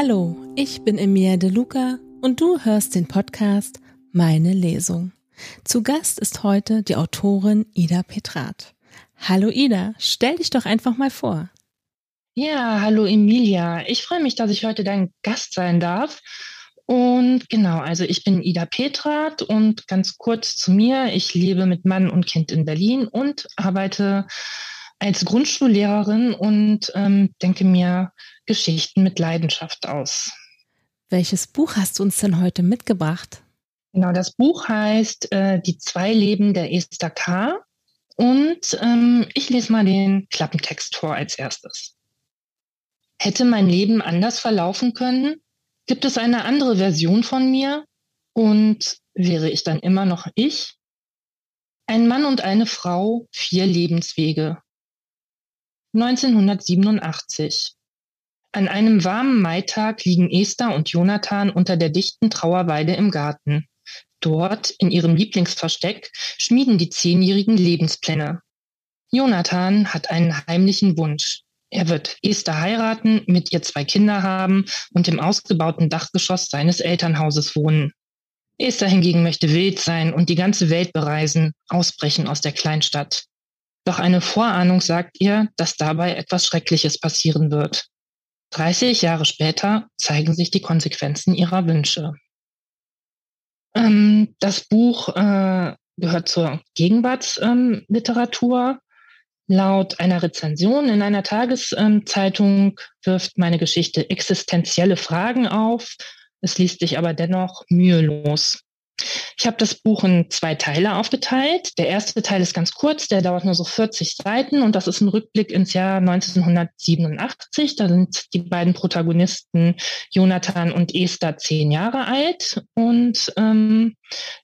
Hallo, ich bin Emilia De Luca und du hörst den Podcast Meine Lesung. Zu Gast ist heute die Autorin Ida Petrat. Hallo Ida, stell dich doch einfach mal vor. Ja, hallo Emilia. Ich freue mich, dass ich heute dein Gast sein darf. Und genau, also ich bin Ida Petrat und ganz kurz zu mir. Ich lebe mit Mann und Kind in Berlin und arbeite als Grundschullehrerin und ähm, denke mir Geschichten mit Leidenschaft aus. Welches Buch hast du uns denn heute mitgebracht? Genau, das Buch heißt äh, Die zwei Leben der Esther K. Und ähm, ich lese mal den Klappentext vor als erstes. Hätte mein Leben anders verlaufen können? Gibt es eine andere Version von mir? Und wäre ich dann immer noch ich? Ein Mann und eine Frau, vier Lebenswege. 1987. An einem warmen Maitag liegen Esther und Jonathan unter der dichten Trauerweide im Garten. Dort, in ihrem Lieblingsversteck, schmieden die Zehnjährigen Lebenspläne. Jonathan hat einen heimlichen Wunsch. Er wird Esther heiraten, mit ihr zwei Kinder haben und im ausgebauten Dachgeschoss seines Elternhauses wohnen. Esther hingegen möchte wild sein und die ganze Welt bereisen, ausbrechen aus der Kleinstadt. Doch eine Vorahnung sagt ihr, dass dabei etwas Schreckliches passieren wird. 30 Jahre später zeigen sich die Konsequenzen ihrer Wünsche. Ähm, das Buch äh, gehört zur Gegenwartsliteratur. Ähm, Laut einer Rezension in einer Tageszeitung wirft meine Geschichte existenzielle Fragen auf. Es liest sich aber dennoch mühelos. Ich habe das Buch in zwei Teile aufgeteilt. Der erste Teil ist ganz kurz, der dauert nur so 40 Seiten und das ist ein Rückblick ins Jahr 1987. Da sind die beiden Protagonisten Jonathan und Esther zehn Jahre alt und ähm,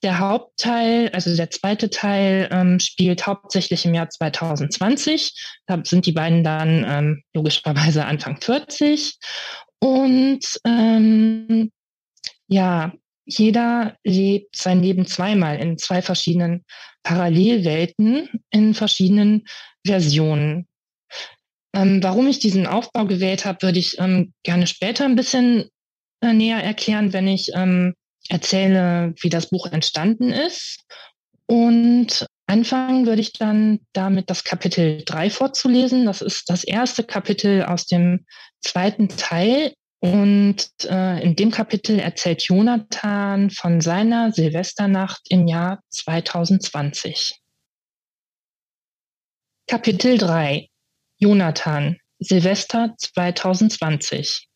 der Hauptteil, also der zweite Teil, ähm, spielt hauptsächlich im Jahr 2020. Da sind die beiden dann ähm, logischerweise Anfang 40 und ähm, ja, jeder lebt sein Leben zweimal in zwei verschiedenen Parallelwelten, in verschiedenen Versionen. Ähm, warum ich diesen Aufbau gewählt habe, würde ich ähm, gerne später ein bisschen äh, näher erklären, wenn ich ähm, erzähle, wie das Buch entstanden ist. Und anfangen würde ich dann damit das Kapitel 3 vorzulesen. Das ist das erste Kapitel aus dem zweiten Teil und äh, in dem Kapitel erzählt Jonathan von seiner Silvesternacht im Jahr 2020. Kapitel 3 Jonathan Silvester 2020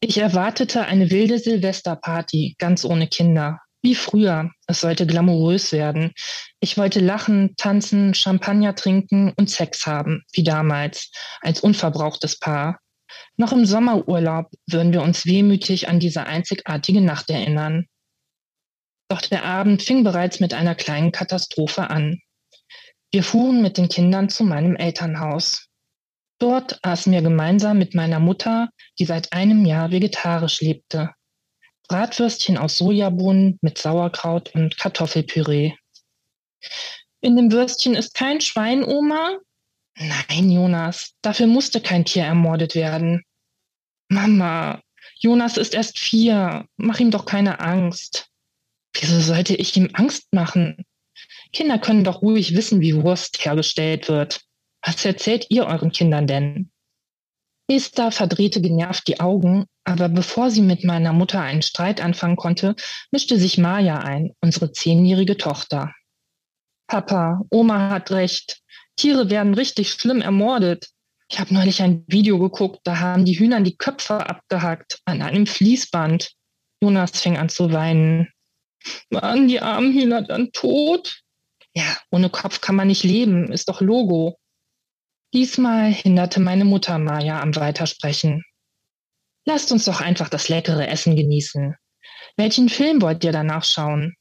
Ich erwartete eine wilde Silvesterparty, ganz ohne Kinder. Wie früher. Es sollte glamourös werden. Ich wollte lachen, tanzen, Champagner trinken und Sex haben, wie damals, als unverbrauchtes Paar. Noch im Sommerurlaub würden wir uns wehmütig an diese einzigartige Nacht erinnern. Doch der Abend fing bereits mit einer kleinen Katastrophe an. Wir fuhren mit den Kindern zu meinem Elternhaus. Dort aßen wir gemeinsam mit meiner Mutter, die seit einem Jahr vegetarisch lebte. Bratwürstchen aus Sojabohnen mit Sauerkraut und Kartoffelpüree. In dem Würstchen ist kein Schwein, Oma, Nein, Jonas, dafür musste kein Tier ermordet werden. Mama, Jonas ist erst vier. Mach ihm doch keine Angst. Wieso sollte ich ihm Angst machen? Kinder können doch ruhig wissen, wie Wurst hergestellt wird. Was erzählt ihr euren Kindern denn? Esther verdrehte genervt die Augen, aber bevor sie mit meiner Mutter einen Streit anfangen konnte, mischte sich Maja ein, unsere zehnjährige Tochter. Papa, Oma hat recht. Tiere werden richtig schlimm ermordet. Ich habe neulich ein Video geguckt, da haben die Hühnern die Köpfe abgehackt an einem Fließband. Jonas fing an zu weinen. Waren die armen Hühner dann tot? Ja, ohne Kopf kann man nicht leben, ist doch Logo. Diesmal hinderte meine Mutter Maja am Weitersprechen. Lasst uns doch einfach das leckere Essen genießen. Welchen Film wollt ihr danach schauen?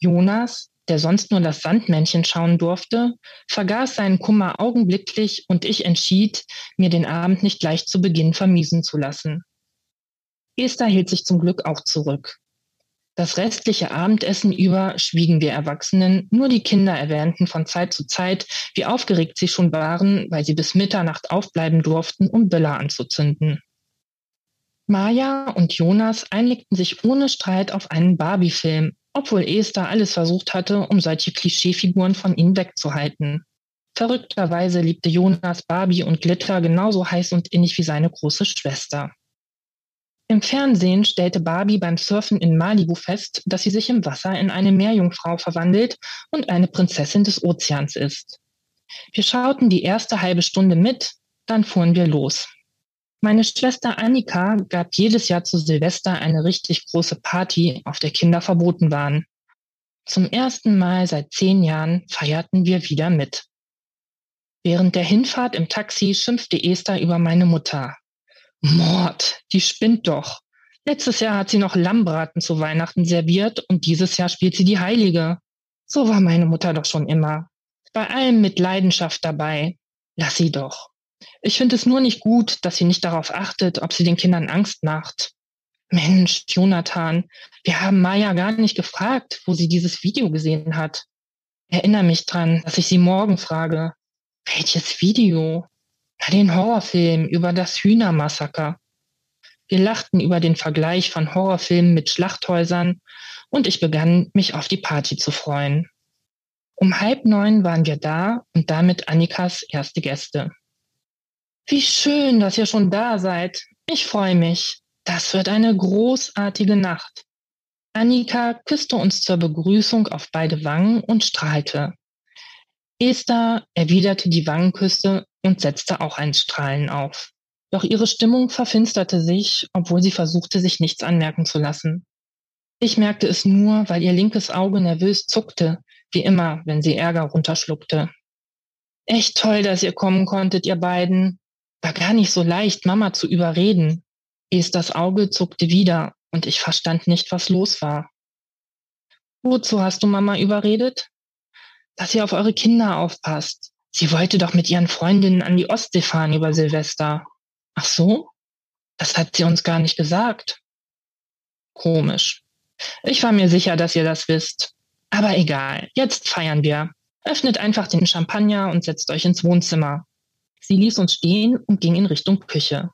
Jonas, der sonst nur das Sandmännchen schauen durfte, vergaß seinen Kummer augenblicklich und ich entschied, mir den Abend nicht gleich zu Beginn vermiesen zu lassen. Esther hielt sich zum Glück auch zurück. Das restliche Abendessen über schwiegen wir Erwachsenen, nur die Kinder erwähnten von Zeit zu Zeit, wie aufgeregt sie schon waren, weil sie bis Mitternacht aufbleiben durften, um Böller anzuzünden. Maja und Jonas einigten sich ohne Streit auf einen Barbie-Film, obwohl Esther alles versucht hatte, um solche Klischeefiguren von ihnen wegzuhalten. Verrückterweise liebte Jonas Barbie und Glitter genauso heiß und innig wie seine große Schwester. Im Fernsehen stellte Barbie beim Surfen in Malibu fest, dass sie sich im Wasser in eine Meerjungfrau verwandelt und eine Prinzessin des Ozeans ist. Wir schauten die erste halbe Stunde mit, dann fuhren wir los. Meine Schwester Annika gab jedes Jahr zu Silvester eine richtig große Party, auf der Kinder verboten waren. Zum ersten Mal seit zehn Jahren feierten wir wieder mit. Während der Hinfahrt im Taxi schimpfte Esther über meine Mutter. Mord, die spinnt doch. Letztes Jahr hat sie noch Lammbraten zu Weihnachten serviert und dieses Jahr spielt sie die Heilige. So war meine Mutter doch schon immer. Bei allem mit Leidenschaft dabei. Lass sie doch. Ich finde es nur nicht gut, dass sie nicht darauf achtet, ob sie den Kindern Angst macht. Mensch, Jonathan, wir haben Maya gar nicht gefragt, wo sie dieses Video gesehen hat. Erinnere mich dran, dass ich sie morgen frage. Welches Video? Na, den Horrorfilm über das Hühnermassaker. Wir lachten über den Vergleich von Horrorfilmen mit Schlachthäusern und ich begann, mich auf die Party zu freuen. Um halb neun waren wir da und damit Annikas erste Gäste. Wie schön, dass ihr schon da seid. Ich freue mich. Das wird eine großartige Nacht. Annika küsste uns zur Begrüßung auf beide Wangen und strahlte. Esther erwiderte die Wangenküsse und setzte auch ein Strahlen auf. Doch ihre Stimmung verfinsterte sich, obwohl sie versuchte, sich nichts anmerken zu lassen. Ich merkte es nur, weil ihr linkes Auge nervös zuckte, wie immer, wenn sie Ärger runterschluckte. Echt toll, dass ihr kommen konntet, ihr beiden. War gar nicht so leicht, Mama zu überreden. Esthers Auge zuckte wieder und ich verstand nicht, was los war. Wozu hast du Mama überredet? Dass ihr auf eure Kinder aufpasst. Sie wollte doch mit ihren Freundinnen an die Ostsee fahren über Silvester. Ach so? Das hat sie uns gar nicht gesagt. Komisch. Ich war mir sicher, dass ihr das wisst. Aber egal, jetzt feiern wir. Öffnet einfach den Champagner und setzt euch ins Wohnzimmer. Sie ließ uns stehen und ging in Richtung Küche.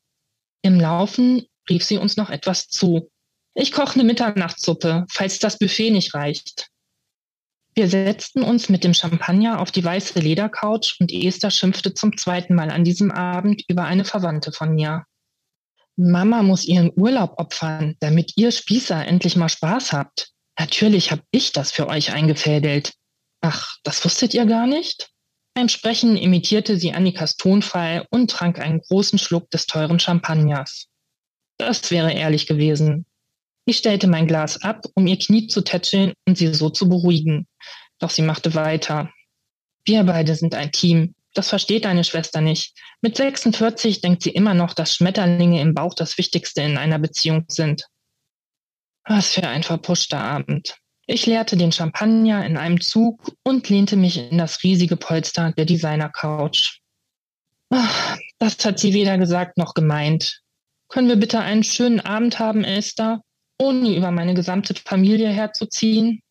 Im Laufen rief sie uns noch etwas zu. Ich koche eine Mitternachtssuppe, falls das Buffet nicht reicht. Wir setzten uns mit dem Champagner auf die weiße Ledercouch und Esther schimpfte zum zweiten Mal an diesem Abend über eine Verwandte von mir. Mama muss ihren Urlaub opfern, damit ihr Spießer endlich mal Spaß habt. Natürlich hab ich das für euch eingefädelt. Ach, das wusstet ihr gar nicht? Beim Sprechen imitierte sie Annikas Tonfall und trank einen großen Schluck des teuren Champagners. Das wäre ehrlich gewesen. Ich stellte mein Glas ab, um ihr Knie zu tätscheln und sie so zu beruhigen. Doch sie machte weiter. Wir beide sind ein Team. Das versteht deine Schwester nicht. Mit 46 denkt sie immer noch, dass Schmetterlinge im Bauch das Wichtigste in einer Beziehung sind. Was für ein verpuschter Abend. Ich leerte den Champagner in einem Zug und lehnte mich in das riesige Polster der Designer-Couch. Das hat sie weder gesagt noch gemeint. Können wir bitte einen schönen Abend haben, Esther? ohne über meine gesamte Familie herzuziehen.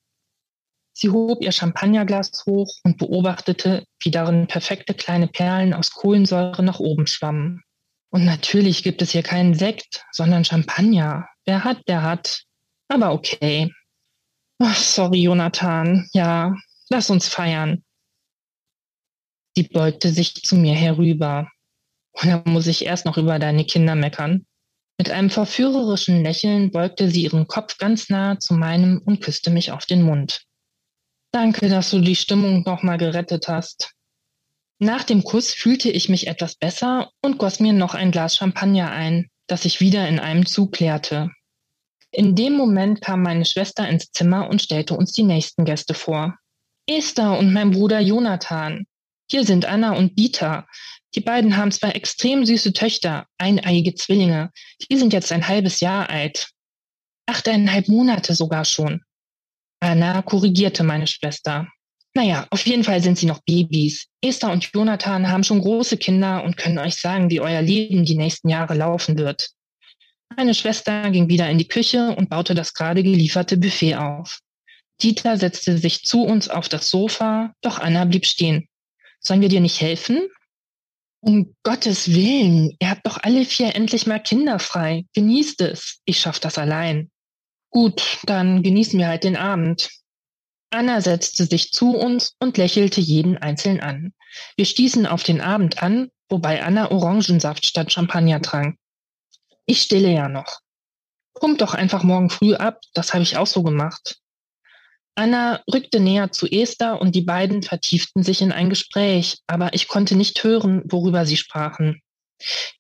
Sie hob ihr Champagnerglas hoch und beobachtete, wie darin perfekte kleine Perlen aus Kohlensäure nach oben schwammen. Und natürlich gibt es hier keinen Sekt, sondern Champagner. Wer hat, der hat. Aber okay. Ach, sorry, Jonathan. Ja, lass uns feiern. Sie beugte sich zu mir herüber. Oder muss ich erst noch über deine Kinder meckern? Mit einem verführerischen Lächeln beugte sie ihren Kopf ganz nahe zu meinem und küsste mich auf den Mund. Danke, dass du die Stimmung nochmal gerettet hast. Nach dem Kuss fühlte ich mich etwas besser und goss mir noch ein Glas Champagner ein, das ich wieder in einem Zug leerte. In dem Moment kam meine Schwester ins Zimmer und stellte uns die nächsten Gäste vor. Esther und mein Bruder Jonathan. Hier sind Anna und Dieter. Die beiden haben zwei extrem süße Töchter, eineiige Zwillinge. Die sind jetzt ein halbes Jahr alt. Achteinhalb Monate sogar schon. Anna korrigierte meine Schwester. Naja, auf jeden Fall sind sie noch Babys. Esther und Jonathan haben schon große Kinder und können euch sagen, wie euer Leben die nächsten Jahre laufen wird. Meine Schwester ging wieder in die Küche und baute das gerade gelieferte Buffet auf. Dieter setzte sich zu uns auf das Sofa, doch Anna blieb stehen. Sollen wir dir nicht helfen? Um Gottes Willen, ihr habt doch alle vier endlich mal Kinder frei. Genießt es. Ich schaff das allein. Gut, dann genießen wir halt den Abend. Anna setzte sich zu uns und lächelte jeden einzeln an. Wir stießen auf den Abend an, wobei Anna Orangensaft statt Champagner trank. Ich stille ja noch. Kommt doch einfach morgen früh ab, das habe ich auch so gemacht. Anna rückte näher zu Esther und die beiden vertieften sich in ein Gespräch, aber ich konnte nicht hören, worüber sie sprachen.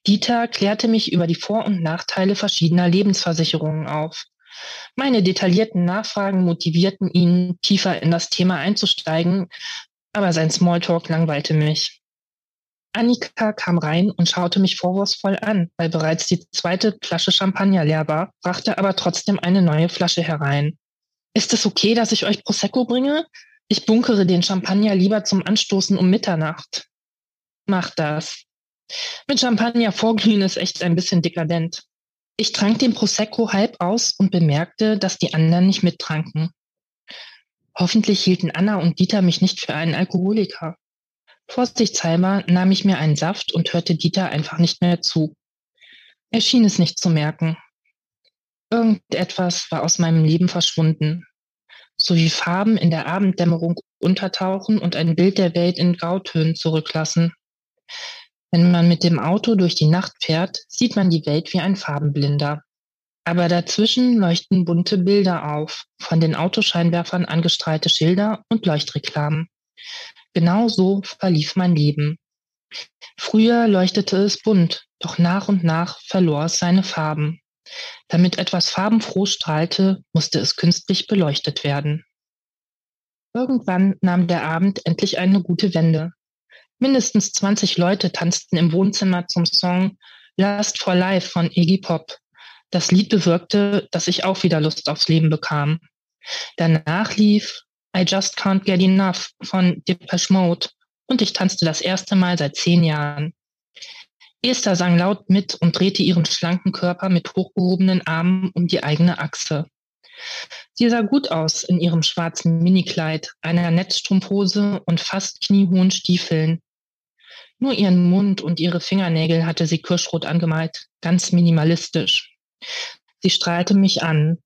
Dieter klärte mich über die Vor- und Nachteile verschiedener Lebensversicherungen auf. Meine detaillierten Nachfragen motivierten ihn, tiefer in das Thema einzusteigen, aber sein Smalltalk langweilte mich. Annika kam rein und schaute mich vorwurfsvoll an, weil bereits die zweite Flasche Champagner leer war, brachte aber trotzdem eine neue Flasche herein. Ist es okay, dass ich euch Prosecco bringe? Ich bunkere den Champagner lieber zum Anstoßen um Mitternacht. Mach das. Mit Champagner vorglühen ist echt ein bisschen dekadent. Ich trank den Prosecco halb aus und bemerkte, dass die anderen nicht mittranken. Hoffentlich hielten Anna und Dieter mich nicht für einen Alkoholiker. Vorsichtshalber nahm ich mir einen Saft und hörte Dieter einfach nicht mehr zu. Er schien es nicht zu merken. Irgendetwas war aus meinem Leben verschwunden. So wie Farben in der Abenddämmerung untertauchen und ein Bild der Welt in Grautönen zurücklassen. Wenn man mit dem Auto durch die Nacht fährt, sieht man die Welt wie ein Farbenblinder. Aber dazwischen leuchten bunte Bilder auf, von den Autoscheinwerfern angestrahlte Schilder und Leuchtreklamen. Genau so verlief mein Leben. Früher leuchtete es bunt, doch nach und nach verlor es seine Farben. Damit etwas farbenfroh strahlte, musste es künstlich beleuchtet werden. Irgendwann nahm der Abend endlich eine gute Wende. Mindestens 20 Leute tanzten im Wohnzimmer zum Song Last for Life von Iggy Pop. Das Lied bewirkte, dass ich auch wieder Lust aufs Leben bekam. Danach lief I Just Can't Get Enough von Depeche Mode und ich tanzte das erste Mal seit zehn Jahren. Esther sang laut mit und drehte ihren schlanken Körper mit hochgehobenen Armen um die eigene Achse. Sie sah gut aus in ihrem schwarzen Minikleid, einer Netzstrumpfhose und fast kniehohen Stiefeln. Nur ihren Mund und ihre Fingernägel hatte sie kirschrot angemalt, ganz minimalistisch. Sie strahlte mich an.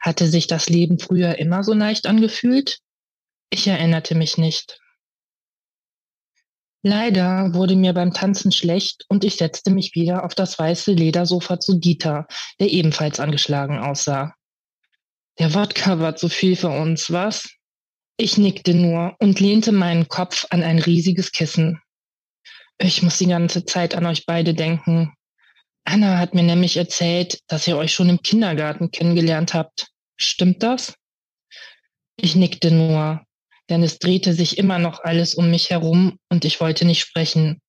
Hatte sich das Leben früher immer so leicht angefühlt? Ich erinnerte mich nicht. Leider wurde mir beim Tanzen schlecht und ich setzte mich wieder auf das weiße Ledersofa zu Dieter, der ebenfalls angeschlagen aussah. Der Wodka war zu viel für uns, was? Ich nickte nur und lehnte meinen Kopf an ein riesiges Kissen. Ich muss die ganze Zeit an euch beide denken. Anna hat mir nämlich erzählt, dass ihr euch schon im Kindergarten kennengelernt habt. Stimmt das? Ich nickte nur, denn es drehte sich immer noch alles um mich herum und ich wollte nicht sprechen.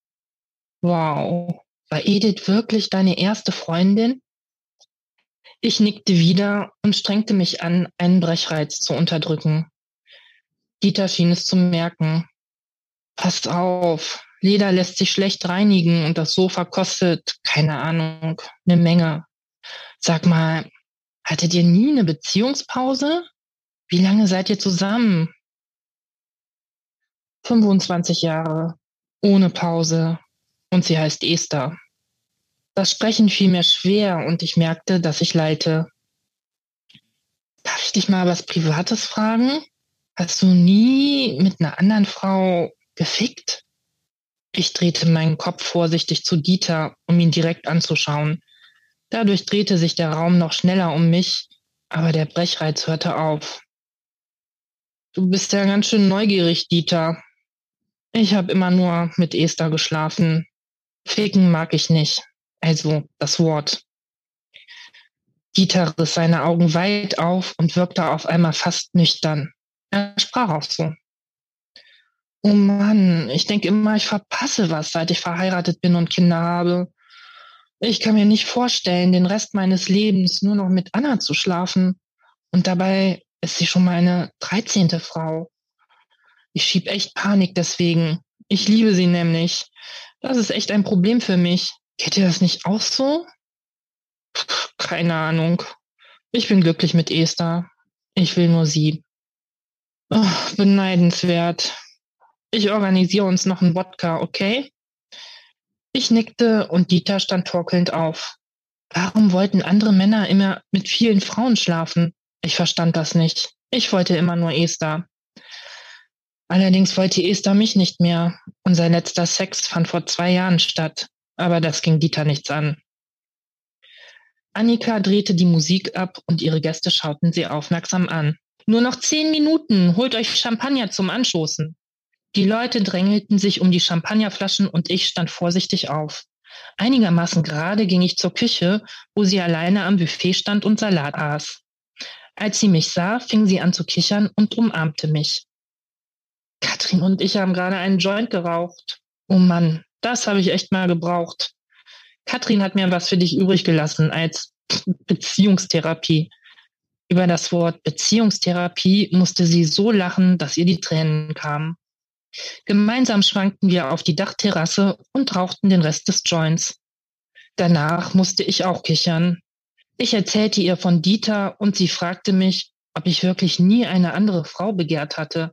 Wow, war Edith wirklich deine erste Freundin? Ich nickte wieder und strengte mich an, einen Brechreiz zu unterdrücken. Dieter schien es zu merken. Passt auf, Leder lässt sich schlecht reinigen und das Sofa kostet, keine Ahnung, eine Menge. Sag mal, hattet ihr nie eine Beziehungspause? Wie lange seid ihr zusammen? 25 Jahre, ohne Pause. Und sie heißt Esther. Das Sprechen fiel mir schwer und ich merkte, dass ich leite. Darf ich dich mal was Privates fragen? Hast du nie mit einer anderen Frau gefickt? Ich drehte meinen Kopf vorsichtig zu Dieter, um ihn direkt anzuschauen. Dadurch drehte sich der Raum noch schneller um mich, aber der Brechreiz hörte auf. Du bist ja ganz schön neugierig, Dieter. Ich habe immer nur mit Esther geschlafen. Ficken mag ich nicht. Also das Wort. Dieter riss seine Augen weit auf und wirkte auf einmal fast nüchtern. Er sprach auch so. Oh Mann, ich denke immer, ich verpasse was, seit ich verheiratet bin und Kinder habe. Ich kann mir nicht vorstellen, den Rest meines Lebens nur noch mit Anna zu schlafen. Und dabei ist sie schon meine dreizehnte Frau. Ich schieb echt Panik deswegen. Ich liebe sie nämlich. Das ist echt ein Problem für mich. Geht dir das nicht auch so? keine Ahnung. Ich bin glücklich mit Esther. Ich will nur sie. Oh, beneidenswert. Ich organisiere uns noch einen Wodka, okay? Ich nickte und Dieter stand torkelnd auf. Warum wollten andere Männer immer mit vielen Frauen schlafen? Ich verstand das nicht. Ich wollte immer nur Esther. Allerdings wollte Esther mich nicht mehr. Unser letzter Sex fand vor zwei Jahren statt. Aber das ging Dieter nichts an. Annika drehte die Musik ab und ihre Gäste schauten sie aufmerksam an. Nur noch zehn Minuten, holt euch Champagner zum Anstoßen. Die Leute drängelten sich um die Champagnerflaschen und ich stand vorsichtig auf. Einigermaßen gerade ging ich zur Küche, wo sie alleine am Buffet stand und Salat aß. Als sie mich sah, fing sie an zu kichern und umarmte mich. Katrin und ich haben gerade einen Joint geraucht. Oh Mann, das habe ich echt mal gebraucht. Katrin hat mir was für dich übrig gelassen als Beziehungstherapie. Über das Wort Beziehungstherapie musste sie so lachen, dass ihr die Tränen kamen. Gemeinsam schwankten wir auf die Dachterrasse und rauchten den Rest des Joints. Danach musste ich auch kichern. Ich erzählte ihr von Dieter und sie fragte mich, ob ich wirklich nie eine andere Frau begehrt hatte.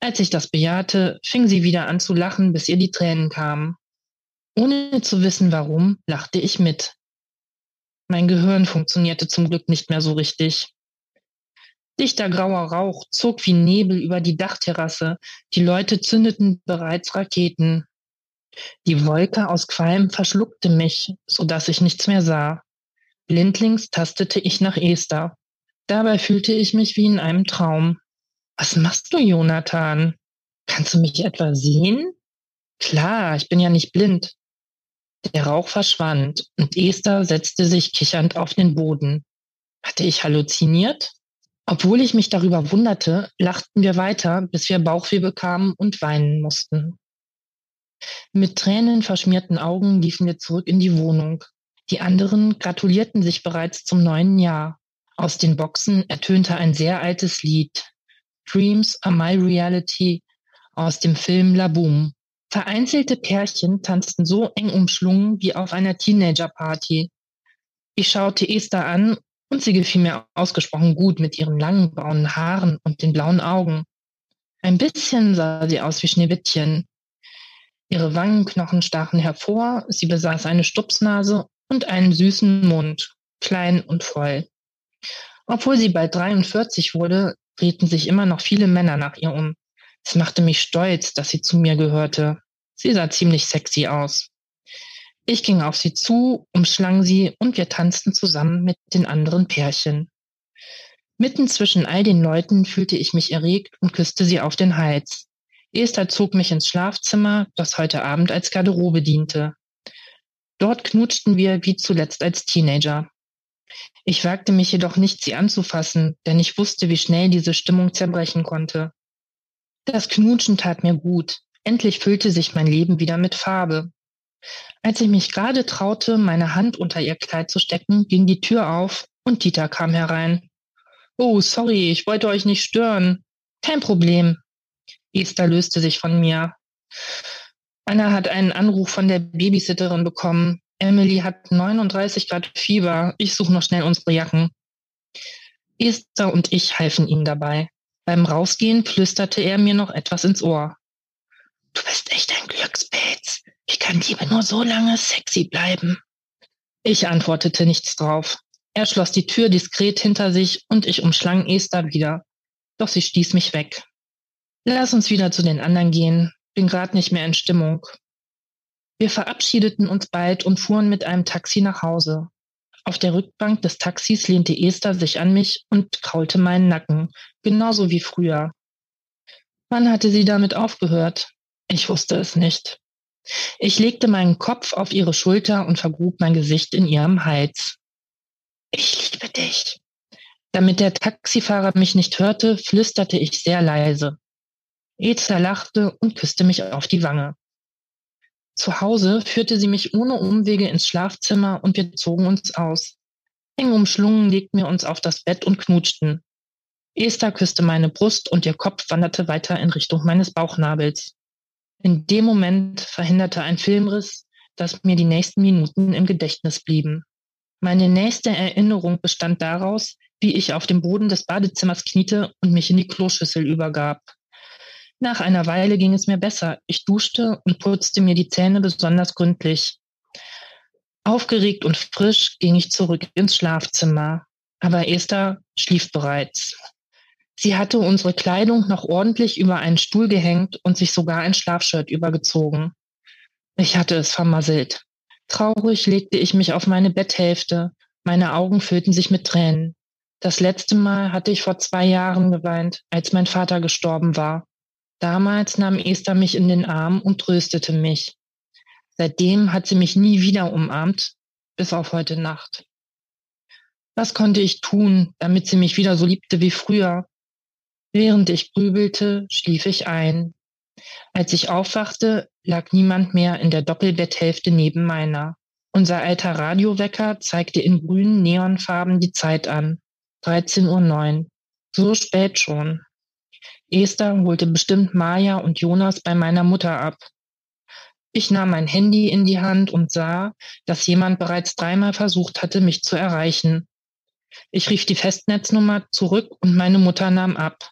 Als ich das bejahte, fing sie wieder an zu lachen, bis ihr die Tränen kamen. Ohne zu wissen warum, lachte ich mit. Mein Gehirn funktionierte zum Glück nicht mehr so richtig. Dichter grauer Rauch zog wie Nebel über die Dachterrasse. Die Leute zündeten bereits Raketen. Die Wolke aus Qualm verschluckte mich, so dass ich nichts mehr sah. Blindlings tastete ich nach Esther. Dabei fühlte ich mich wie in einem Traum. Was machst du, Jonathan? Kannst du mich etwa sehen? Klar, ich bin ja nicht blind. Der Rauch verschwand und Esther setzte sich kichernd auf den Boden. Hatte ich halluziniert? Obwohl ich mich darüber wunderte, lachten wir weiter, bis wir Bauchweh bekamen und weinen mussten. Mit Tränen verschmierten Augen liefen wir zurück in die Wohnung. Die anderen gratulierten sich bereits zum neuen Jahr. Aus den Boxen ertönte ein sehr altes Lied. Dreams are my reality aus dem Film La Boom. Vereinzelte Pärchen tanzten so eng umschlungen wie auf einer Teenagerparty. Ich schaute Esther an und sie gefiel mir ausgesprochen gut mit ihren langen braunen Haaren und den blauen Augen. Ein bisschen sah sie aus wie Schneewittchen. Ihre Wangenknochen stachen hervor, sie besaß eine Stupsnase und einen süßen Mund, klein und voll. Obwohl sie bald 43 wurde, drehten sich immer noch viele Männer nach ihr um. Es machte mich stolz, dass sie zu mir gehörte. Sie sah ziemlich sexy aus. Ich ging auf sie zu, umschlang sie und wir tanzten zusammen mit den anderen Pärchen. Mitten zwischen all den Leuten fühlte ich mich erregt und küsste sie auf den Hals. Esther zog mich ins Schlafzimmer, das heute Abend als Garderobe diente. Dort knutschten wir wie zuletzt als Teenager. Ich wagte mich jedoch nicht, sie anzufassen, denn ich wusste, wie schnell diese Stimmung zerbrechen konnte. Das Knutschen tat mir gut. Endlich füllte sich mein Leben wieder mit Farbe. Als ich mich gerade traute, meine Hand unter ihr Kleid zu stecken, ging die Tür auf und Dieter kam herein. Oh, sorry, ich wollte euch nicht stören. Kein Problem. Esther löste sich von mir. Anna hat einen Anruf von der Babysitterin bekommen. Emily hat 39 Grad Fieber. Ich suche noch schnell unsere Jacken. Esther und ich halfen ihm dabei. Beim Rausgehen flüsterte er mir noch etwas ins Ohr. Du bist echt ein Glückspilz. Wie kann Liebe nur so lange sexy bleiben? Ich antwortete nichts drauf. Er schloss die Tür diskret hinter sich und ich umschlang Esther wieder. Doch sie stieß mich weg. Lass uns wieder zu den anderen gehen. Bin grad nicht mehr in Stimmung. Wir verabschiedeten uns bald und fuhren mit einem Taxi nach Hause. Auf der Rückbank des Taxis lehnte Esther sich an mich und kraulte meinen Nacken, genauso wie früher. Wann hatte sie damit aufgehört? Ich wusste es nicht. Ich legte meinen Kopf auf ihre Schulter und vergrub mein Gesicht in ihrem Hals. Ich liebe dich. Damit der Taxifahrer mich nicht hörte, flüsterte ich sehr leise. Esther lachte und küsste mich auf die Wange. Zu Hause führte sie mich ohne Umwege ins Schlafzimmer und wir zogen uns aus. Eng umschlungen legten wir uns auf das Bett und knutschten. Esther küsste meine Brust und ihr Kopf wanderte weiter in Richtung meines Bauchnabels. In dem Moment verhinderte ein Filmriss, dass mir die nächsten Minuten im Gedächtnis blieben. Meine nächste Erinnerung bestand daraus, wie ich auf dem Boden des Badezimmers kniete und mich in die Kloschüssel übergab. Nach einer Weile ging es mir besser. Ich duschte und putzte mir die Zähne besonders gründlich. Aufgeregt und frisch ging ich zurück ins Schlafzimmer. Aber Esther schlief bereits. Sie hatte unsere Kleidung noch ordentlich über einen Stuhl gehängt und sich sogar ein Schlafshirt übergezogen. Ich hatte es vermasselt. Traurig legte ich mich auf meine Betthälfte. Meine Augen füllten sich mit Tränen. Das letzte Mal hatte ich vor zwei Jahren geweint, als mein Vater gestorben war. Damals nahm Esther mich in den Arm und tröstete mich. Seitdem hat sie mich nie wieder umarmt, bis auf heute Nacht. Was konnte ich tun, damit sie mich wieder so liebte wie früher? Während ich grübelte, schlief ich ein. Als ich aufwachte, lag niemand mehr in der Doppelbetthälfte neben meiner. Unser alter Radiowecker zeigte in grünen Neonfarben die Zeit an. 13.09 Uhr. So spät schon. Esther holte bestimmt Maja und Jonas bei meiner Mutter ab. Ich nahm mein Handy in die Hand und sah, dass jemand bereits dreimal versucht hatte, mich zu erreichen. Ich rief die Festnetznummer zurück und meine Mutter nahm ab.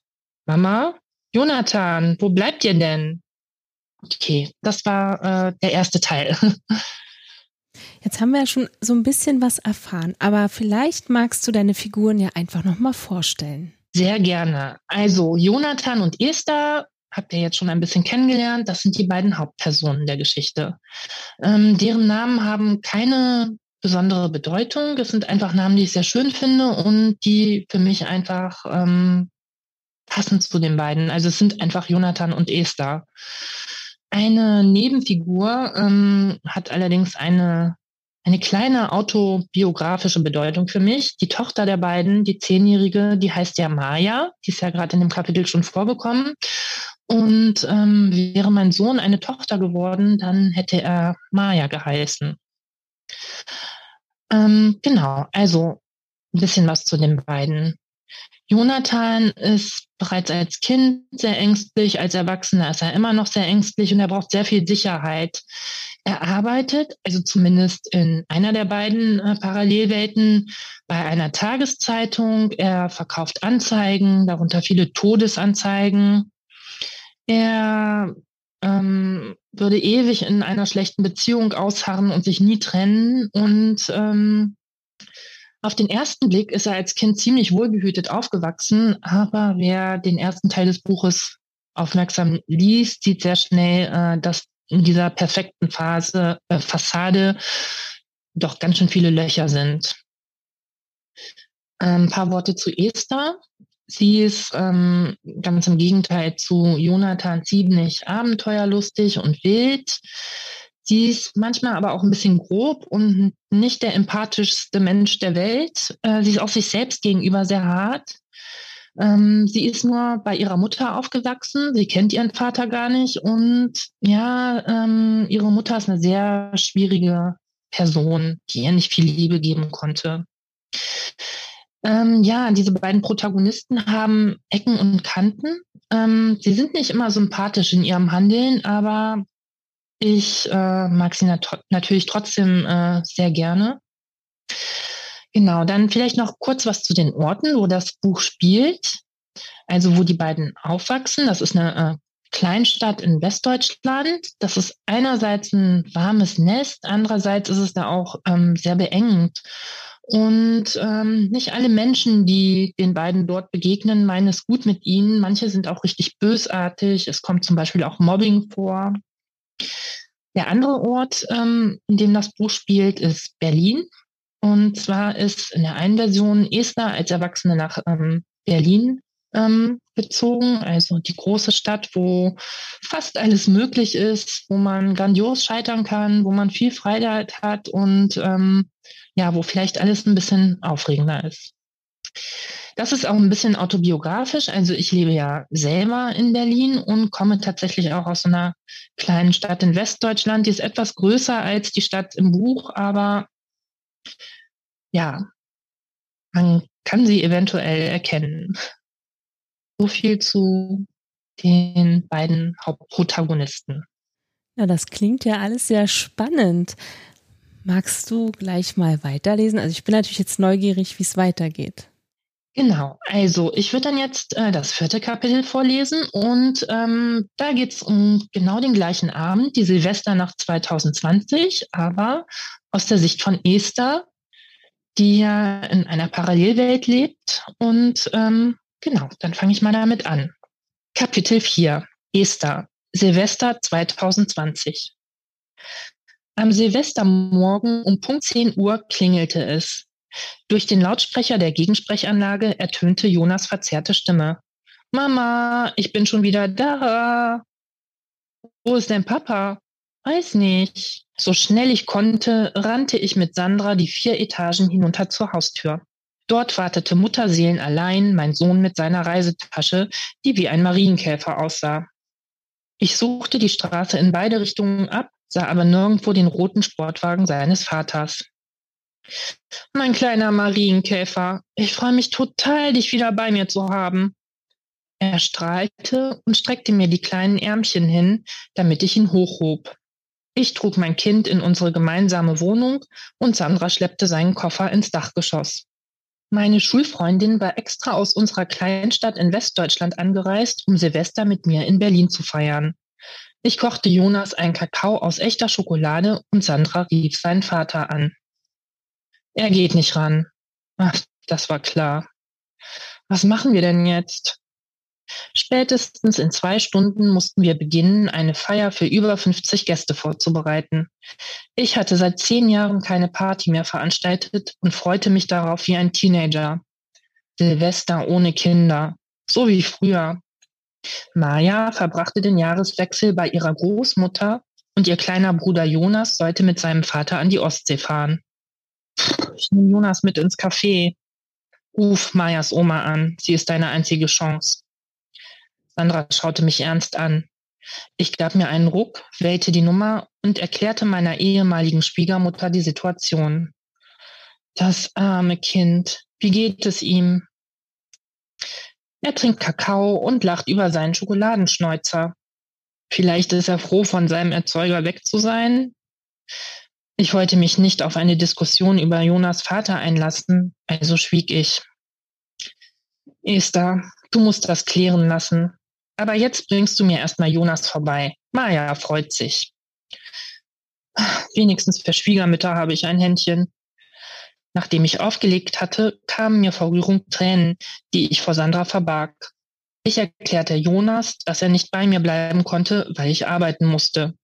Mama? Jonathan, wo bleibt ihr denn? Okay, das war äh, der erste Teil. Jetzt haben wir ja schon so ein bisschen was erfahren, aber vielleicht magst du deine Figuren ja einfach nochmal vorstellen. Sehr gerne. Also Jonathan und Esther habt ihr jetzt schon ein bisschen kennengelernt. Das sind die beiden Hauptpersonen der Geschichte. Ähm, deren Namen haben keine besondere Bedeutung. Es sind einfach Namen, die ich sehr schön finde und die für mich einfach ähm, passen zu den beiden. Also es sind einfach Jonathan und Esther. Eine Nebenfigur ähm, hat allerdings eine eine kleine autobiografische Bedeutung für mich. Die Tochter der beiden, die Zehnjährige, die heißt ja Maya. Die ist ja gerade in dem Kapitel schon vorgekommen. Und ähm, wäre mein Sohn eine Tochter geworden, dann hätte er Maya geheißen. Ähm, genau, also ein bisschen was zu den beiden. Jonathan ist bereits als Kind sehr ängstlich, als Erwachsener ist er immer noch sehr ängstlich und er braucht sehr viel Sicherheit. Er arbeitet, also zumindest in einer der beiden äh, Parallelwelten, bei einer Tageszeitung. Er verkauft Anzeigen, darunter viele Todesanzeigen. Er ähm, würde ewig in einer schlechten Beziehung ausharren und sich nie trennen. Und ähm, auf den ersten Blick ist er als Kind ziemlich wohlbehütet aufgewachsen, aber wer den ersten Teil des Buches aufmerksam liest, sieht sehr schnell, äh, dass in dieser perfekten Phase, äh, Fassade doch ganz schön viele Löcher sind. Ein paar Worte zu Esther. Sie ist ähm, ganz im Gegenteil zu Jonathan ziemlich abenteuerlustig und wild. Sie ist manchmal aber auch ein bisschen grob und nicht der empathischste Mensch der Welt. Äh, sie ist auch sich selbst gegenüber sehr hart. Ähm, sie ist nur bei ihrer Mutter aufgewachsen. Sie kennt ihren Vater gar nicht. Und ja, ähm, ihre Mutter ist eine sehr schwierige Person, die ihr nicht viel Liebe geben konnte. Ähm, ja, diese beiden Protagonisten haben Ecken und Kanten. Ähm, sie sind nicht immer sympathisch in ihrem Handeln, aber ich äh, mag sie nat natürlich trotzdem äh, sehr gerne. Genau, dann vielleicht noch kurz was zu den Orten, wo das Buch spielt. Also wo die beiden aufwachsen. Das ist eine äh, Kleinstadt in Westdeutschland. Das ist einerseits ein warmes Nest, andererseits ist es da auch ähm, sehr beengend. Und ähm, nicht alle Menschen, die den beiden dort begegnen, meinen es gut mit ihnen. Manche sind auch richtig bösartig. Es kommt zum Beispiel auch Mobbing vor. Der andere Ort, ähm, in dem das Buch spielt, ist Berlin. Und zwar ist in der einen Version Esther als Erwachsene nach ähm, Berlin ähm, gezogen, also die große Stadt, wo fast alles möglich ist, wo man grandios scheitern kann, wo man viel Freiheit hat und ähm, ja, wo vielleicht alles ein bisschen aufregender ist. Das ist auch ein bisschen autobiografisch. Also ich lebe ja selber in Berlin und komme tatsächlich auch aus einer kleinen Stadt in Westdeutschland. Die ist etwas größer als die Stadt im Buch, aber ja, man kann sie eventuell erkennen. So viel zu den beiden Hauptprotagonisten. Ja, das klingt ja alles sehr spannend. Magst du gleich mal weiterlesen? Also ich bin natürlich jetzt neugierig, wie es weitergeht. Genau, also ich würde dann jetzt äh, das vierte Kapitel vorlesen und ähm, da geht es um genau den gleichen Abend, die Silvesternacht 2020, aber aus der Sicht von Esther, die ja in einer Parallelwelt lebt. Und ähm, genau, dann fange ich mal damit an. Kapitel 4, Esther, Silvester 2020. Am Silvestermorgen um Punkt 10 Uhr klingelte es. Durch den Lautsprecher der Gegensprechanlage ertönte Jonas verzerrte Stimme. Mama, ich bin schon wieder da. Wo ist denn Papa? Weiß nicht. So schnell ich konnte, rannte ich mit Sandra die vier Etagen hinunter zur Haustür. Dort wartete Mutterseelen allein, mein Sohn mit seiner Reisetasche, die wie ein Marienkäfer aussah. Ich suchte die Straße in beide Richtungen ab, sah aber nirgendwo den roten Sportwagen seines Vaters. Mein kleiner Marienkäfer, ich freue mich total, dich wieder bei mir zu haben. Er strahlte und streckte mir die kleinen Ärmchen hin, damit ich ihn hochhob. Ich trug mein Kind in unsere gemeinsame Wohnung und Sandra schleppte seinen Koffer ins Dachgeschoss. Meine Schulfreundin war extra aus unserer Kleinstadt in Westdeutschland angereist, um Silvester mit mir in Berlin zu feiern. Ich kochte Jonas einen Kakao aus echter Schokolade und Sandra rief seinen Vater an. Er geht nicht ran. Ach, das war klar. Was machen wir denn jetzt? Spätestens in zwei Stunden mussten wir beginnen, eine Feier für über 50 Gäste vorzubereiten. Ich hatte seit zehn Jahren keine Party mehr veranstaltet und freute mich darauf wie ein Teenager. Silvester ohne Kinder, so wie früher. Maja verbrachte den Jahreswechsel bei ihrer Großmutter und ihr kleiner Bruder Jonas sollte mit seinem Vater an die Ostsee fahren. Ich nehme Jonas mit ins Café. Ruf Majas Oma an. Sie ist deine einzige Chance. Sandra schaute mich ernst an. Ich gab mir einen Ruck, wählte die Nummer und erklärte meiner ehemaligen Schwiegermutter die Situation. Das arme Kind. Wie geht es ihm? Er trinkt Kakao und lacht über seinen Schokoladenschneuzer. Vielleicht ist er froh, von seinem Erzeuger weg zu sein. Ich wollte mich nicht auf eine Diskussion über Jonas Vater einlassen, also schwieg ich. Esther, du musst das klären lassen. Aber jetzt bringst du mir erstmal Jonas vorbei. Maja freut sich. Wenigstens für Schwiegermütter habe ich ein Händchen. Nachdem ich aufgelegt hatte, kamen mir vor Rührung Tränen, die ich vor Sandra verbarg. Ich erklärte Jonas, dass er nicht bei mir bleiben konnte, weil ich arbeiten musste.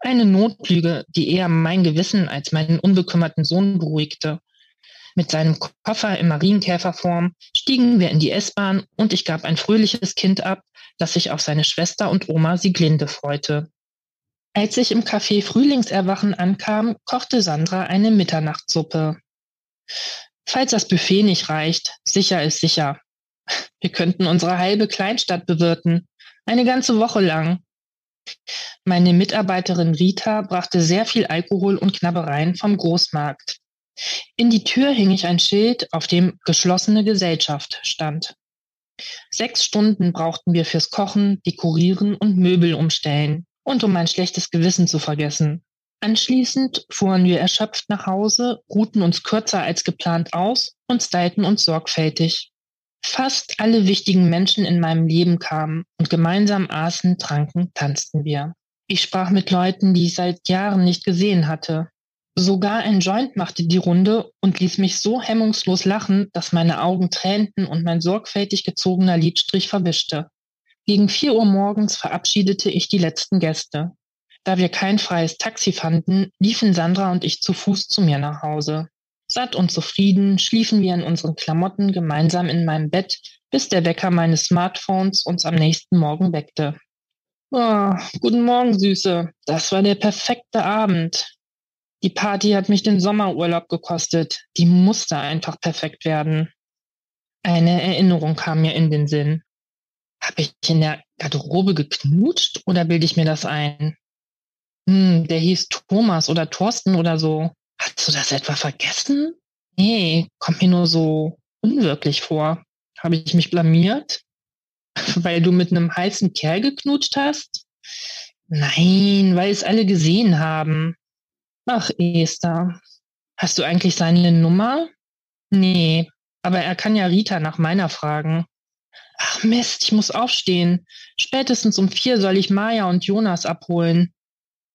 Eine Notlüge, die eher mein Gewissen als meinen unbekümmerten Sohn beruhigte. Mit seinem Koffer in Marienkäferform stiegen wir in die S-Bahn und ich gab ein fröhliches Kind ab, das sich auf seine Schwester und Oma Sieglinde freute. Als ich im Café Frühlingserwachen ankam, kochte Sandra eine Mitternachtssuppe. Falls das Buffet nicht reicht, sicher ist sicher. Wir könnten unsere halbe Kleinstadt bewirten. Eine ganze Woche lang. Meine Mitarbeiterin Rita brachte sehr viel Alkohol und Knabbereien vom Großmarkt. In die Tür hing ich ein Schild, auf dem geschlossene Gesellschaft stand. Sechs Stunden brauchten wir fürs Kochen, Dekorieren und Möbel umstellen und um mein schlechtes Gewissen zu vergessen. Anschließend fuhren wir erschöpft nach Hause, ruhten uns kürzer als geplant aus und stylten uns sorgfältig. Fast alle wichtigen Menschen in meinem Leben kamen und gemeinsam aßen, tranken, tanzten wir. Ich sprach mit Leuten, die ich seit Jahren nicht gesehen hatte. Sogar ein Joint machte die Runde und ließ mich so hemmungslos lachen, dass meine Augen tränten und mein sorgfältig gezogener Lidstrich verwischte. Gegen vier Uhr morgens verabschiedete ich die letzten Gäste. Da wir kein freies Taxi fanden, liefen Sandra und ich zu Fuß zu mir nach Hause. Satt und zufrieden schliefen wir in unseren Klamotten gemeinsam in meinem Bett, bis der Wecker meines Smartphones uns am nächsten Morgen weckte. Oh, guten Morgen, Süße. Das war der perfekte Abend. Die Party hat mich den Sommerurlaub gekostet. Die musste einfach perfekt werden. Eine Erinnerung kam mir in den Sinn. Habe ich in der Garderobe geknutscht oder bilde ich mir das ein? Hm, der hieß Thomas oder Thorsten oder so. Hast du das etwa vergessen? Nee, kommt mir nur so unwirklich vor. Habe ich mich blamiert? Weil du mit einem heißen Kerl geknutscht hast? Nein, weil es alle gesehen haben. Ach, Esther, hast du eigentlich seine Nummer? Nee, aber er kann ja Rita nach meiner fragen. Ach Mist, ich muss aufstehen. Spätestens um vier soll ich Maja und Jonas abholen.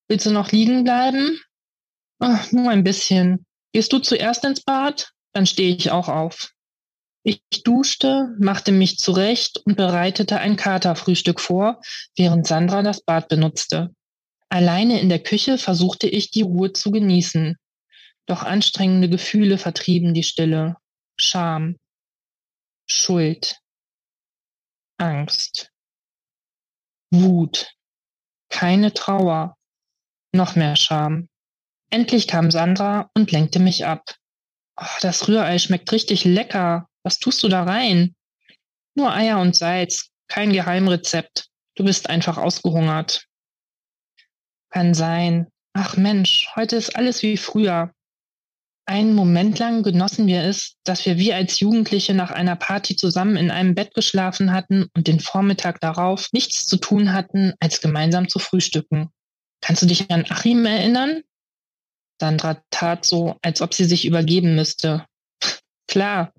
Willst du noch liegen bleiben? Ach, nur ein bisschen. Gehst du zuerst ins Bad? Dann stehe ich auch auf. Ich duschte, machte mich zurecht und bereitete ein Katerfrühstück vor, während Sandra das Bad benutzte. Alleine in der Küche versuchte ich die Ruhe zu genießen. Doch anstrengende Gefühle vertrieben die Stille. Scham, Schuld, Angst, Wut, keine Trauer, noch mehr Scham. Endlich kam Sandra und lenkte mich ab. Oh, das Rührei schmeckt richtig lecker. Was tust du da rein? Nur Eier und Salz, kein Geheimrezept. Du bist einfach ausgehungert. Kann sein. Ach Mensch, heute ist alles wie früher. Einen Moment lang genossen wir es, dass wir wie als Jugendliche nach einer Party zusammen in einem Bett geschlafen hatten und den Vormittag darauf nichts zu tun hatten, als gemeinsam zu frühstücken. Kannst du dich an Achim erinnern? Sandra tat so, als ob sie sich übergeben müsste. Klar,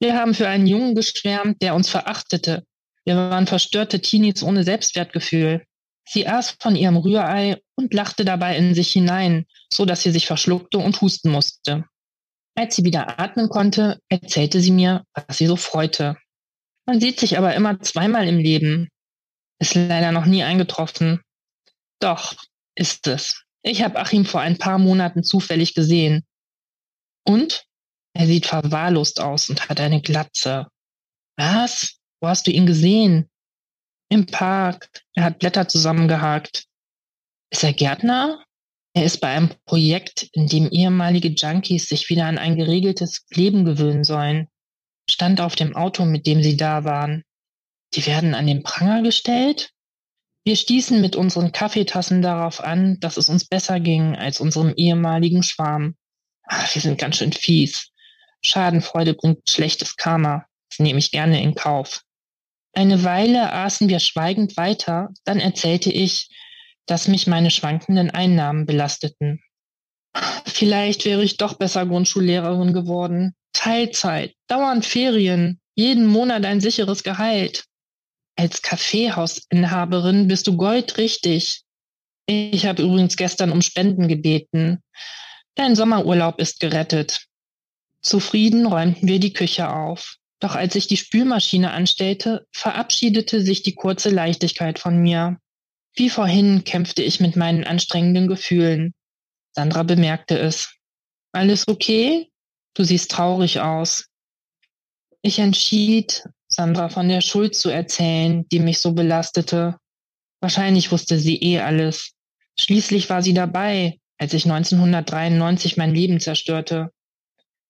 wir haben für einen Jungen geschwärmt, der uns verachtete. Wir waren verstörte Teenies ohne Selbstwertgefühl. Sie aß von ihrem Rührei und lachte dabei in sich hinein, so dass sie sich verschluckte und husten musste. Als sie wieder atmen konnte, erzählte sie mir, was sie so freute. Man sieht sich aber immer zweimal im Leben. Ist leider noch nie eingetroffen. Doch, ist es. Ich habe Achim vor ein paar Monaten zufällig gesehen. Und? Er sieht verwahrlost aus und hat eine Glatze. Was? Wo hast du ihn gesehen? Im Park. Er hat Blätter zusammengehakt. Ist er Gärtner? Er ist bei einem Projekt, in dem ehemalige Junkies sich wieder an ein geregeltes Leben gewöhnen sollen. Stand auf dem Auto, mit dem sie da waren. Die werden an den Pranger gestellt? Wir stießen mit unseren Kaffeetassen darauf an, dass es uns besser ging als unserem ehemaligen Schwarm. Ach, wir sind ganz schön fies. Schadenfreude bringt schlechtes Karma. Das nehme ich gerne in Kauf. Eine Weile aßen wir schweigend weiter, dann erzählte ich, dass mich meine schwankenden Einnahmen belasteten. Vielleicht wäre ich doch besser Grundschullehrerin geworden. Teilzeit, dauernd Ferien, jeden Monat ein sicheres Gehalt. Als Kaffeehausinhaberin bist du goldrichtig. Ich habe übrigens gestern um Spenden gebeten. Dein Sommerurlaub ist gerettet. Zufrieden räumten wir die Küche auf. Doch als ich die Spülmaschine anstellte, verabschiedete sich die kurze Leichtigkeit von mir. Wie vorhin kämpfte ich mit meinen anstrengenden Gefühlen. Sandra bemerkte es. Alles okay? Du siehst traurig aus. Ich entschied, Sandra von der Schuld zu erzählen, die mich so belastete. Wahrscheinlich wusste sie eh alles. Schließlich war sie dabei, als ich 1993 mein Leben zerstörte.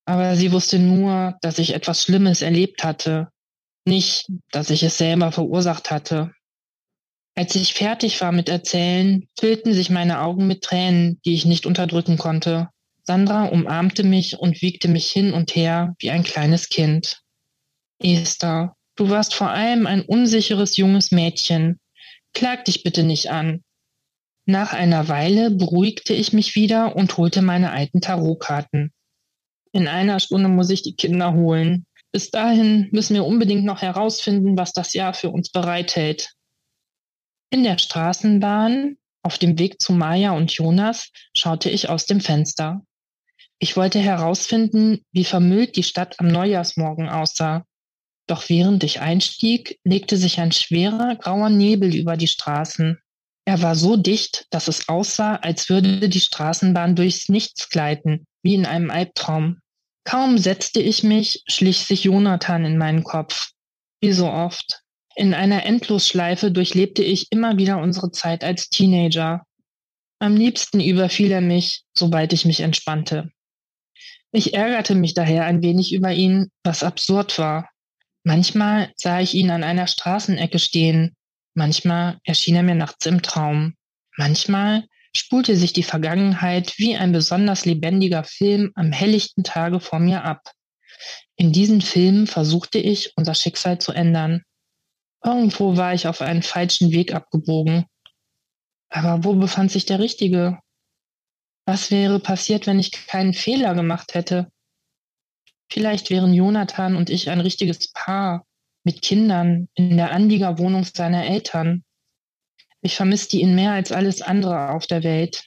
Aber sie wusste nur, dass ich etwas Schlimmes erlebt hatte, nicht, dass ich es selber verursacht hatte. Als ich fertig war mit Erzählen, füllten sich meine Augen mit Tränen, die ich nicht unterdrücken konnte. Sandra umarmte mich und wiegte mich hin und her wie ein kleines Kind. Esther, du warst vor allem ein unsicheres junges Mädchen. Klag dich bitte nicht an. Nach einer Weile beruhigte ich mich wieder und holte meine alten Tarotkarten. In einer Stunde muss ich die Kinder holen. Bis dahin müssen wir unbedingt noch herausfinden, was das Jahr für uns bereithält. In der Straßenbahn, auf dem Weg zu Maja und Jonas, schaute ich aus dem Fenster. Ich wollte herausfinden, wie vermüllt die Stadt am Neujahrsmorgen aussah. Doch während ich einstieg, legte sich ein schwerer grauer Nebel über die Straßen. Er war so dicht, dass es aussah, als würde die Straßenbahn durchs Nichts gleiten, wie in einem Albtraum. Kaum setzte ich mich, schlich sich Jonathan in meinen Kopf. Wie so oft. In einer Endlosschleife durchlebte ich immer wieder unsere Zeit als Teenager. Am liebsten überfiel er mich, sobald ich mich entspannte. Ich ärgerte mich daher ein wenig über ihn, was absurd war. Manchmal sah ich ihn an einer Straßenecke stehen, manchmal erschien er mir nachts im Traum, manchmal spulte sich die Vergangenheit wie ein besonders lebendiger Film am helllichten Tage vor mir ab. In diesen Filmen versuchte ich, unser Schicksal zu ändern. Irgendwo war ich auf einen falschen Weg abgebogen. Aber wo befand sich der richtige? Was wäre passiert, wenn ich keinen Fehler gemacht hätte? Vielleicht wären Jonathan und ich ein richtiges Paar mit Kindern in der Anliegerwohnung seiner Eltern. Ich vermisste ihn mehr als alles andere auf der Welt.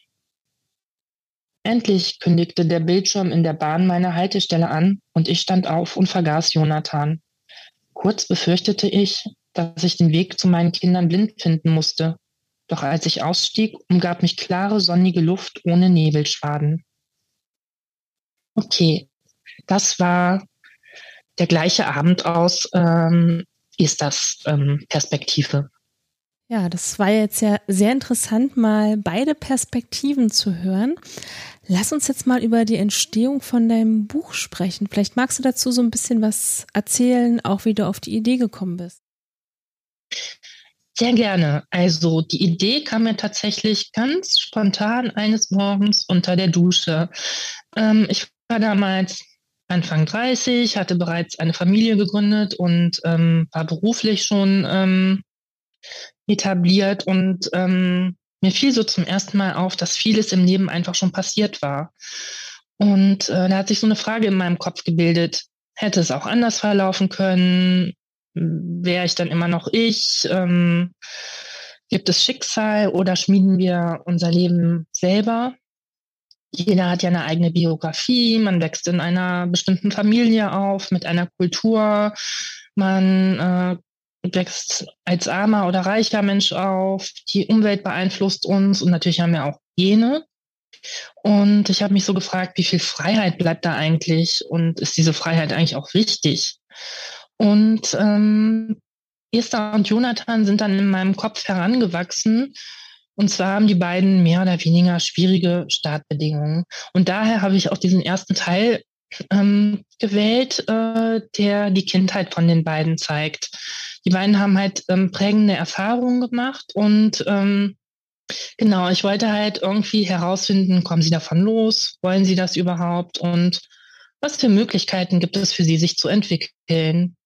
Endlich kündigte der Bildschirm in der Bahn meine Haltestelle an und ich stand auf und vergaß Jonathan. Kurz befürchtete ich, dass ich den Weg zu meinen Kindern blind finden musste. Doch als ich ausstieg, umgab mich klare, sonnige Luft ohne Nebelschwaden. Okay, das war der gleiche Abend aus ähm, ist das ähm, Perspektive. Ja, das war jetzt ja sehr interessant, mal beide Perspektiven zu hören. Lass uns jetzt mal über die Entstehung von deinem Buch sprechen. Vielleicht magst du dazu so ein bisschen was erzählen, auch wie du auf die Idee gekommen bist. Sehr gerne. Also die Idee kam mir tatsächlich ganz spontan eines Morgens unter der Dusche. Ähm, ich war damals Anfang 30, hatte bereits eine Familie gegründet und ähm, war beruflich schon ähm, etabliert und ähm, mir fiel so zum ersten Mal auf, dass vieles im Leben einfach schon passiert war. Und äh, da hat sich so eine Frage in meinem Kopf gebildet, hätte es auch anders verlaufen können? Wäre ich dann immer noch ich? Ähm, gibt es Schicksal oder schmieden wir unser Leben selber? Jeder hat ja eine eigene Biografie, man wächst in einer bestimmten Familie auf, mit einer Kultur, man äh, wächst als armer oder reicher Mensch auf, die Umwelt beeinflusst uns und natürlich haben wir auch Gene. Und ich habe mich so gefragt, wie viel Freiheit bleibt da eigentlich und ist diese Freiheit eigentlich auch wichtig? Und ähm, Esther und Jonathan sind dann in meinem Kopf herangewachsen. Und zwar haben die beiden mehr oder weniger schwierige Startbedingungen. Und daher habe ich auch diesen ersten Teil ähm, gewählt, äh, der die Kindheit von den beiden zeigt. Die beiden haben halt ähm, prägende Erfahrungen gemacht und ähm, genau, ich wollte halt irgendwie herausfinden, kommen sie davon los, wollen sie das überhaupt und was für Möglichkeiten gibt es für sie, sich zu entwickeln.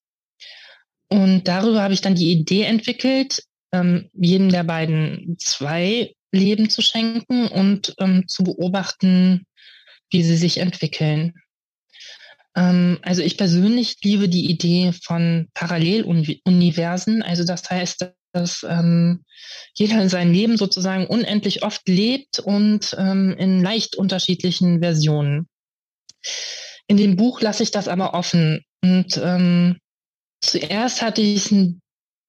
Und darüber habe ich dann die Idee entwickelt, ähm, jedem der beiden zwei Leben zu schenken und ähm, zu beobachten, wie sie sich entwickeln. Ähm, also ich persönlich liebe die Idee von Paralleluniversen. Also das heißt, dass ähm, jeder in seinem Leben sozusagen unendlich oft lebt und ähm, in leicht unterschiedlichen Versionen. In dem Buch lasse ich das aber offen. Und ähm, zuerst hatte ich ein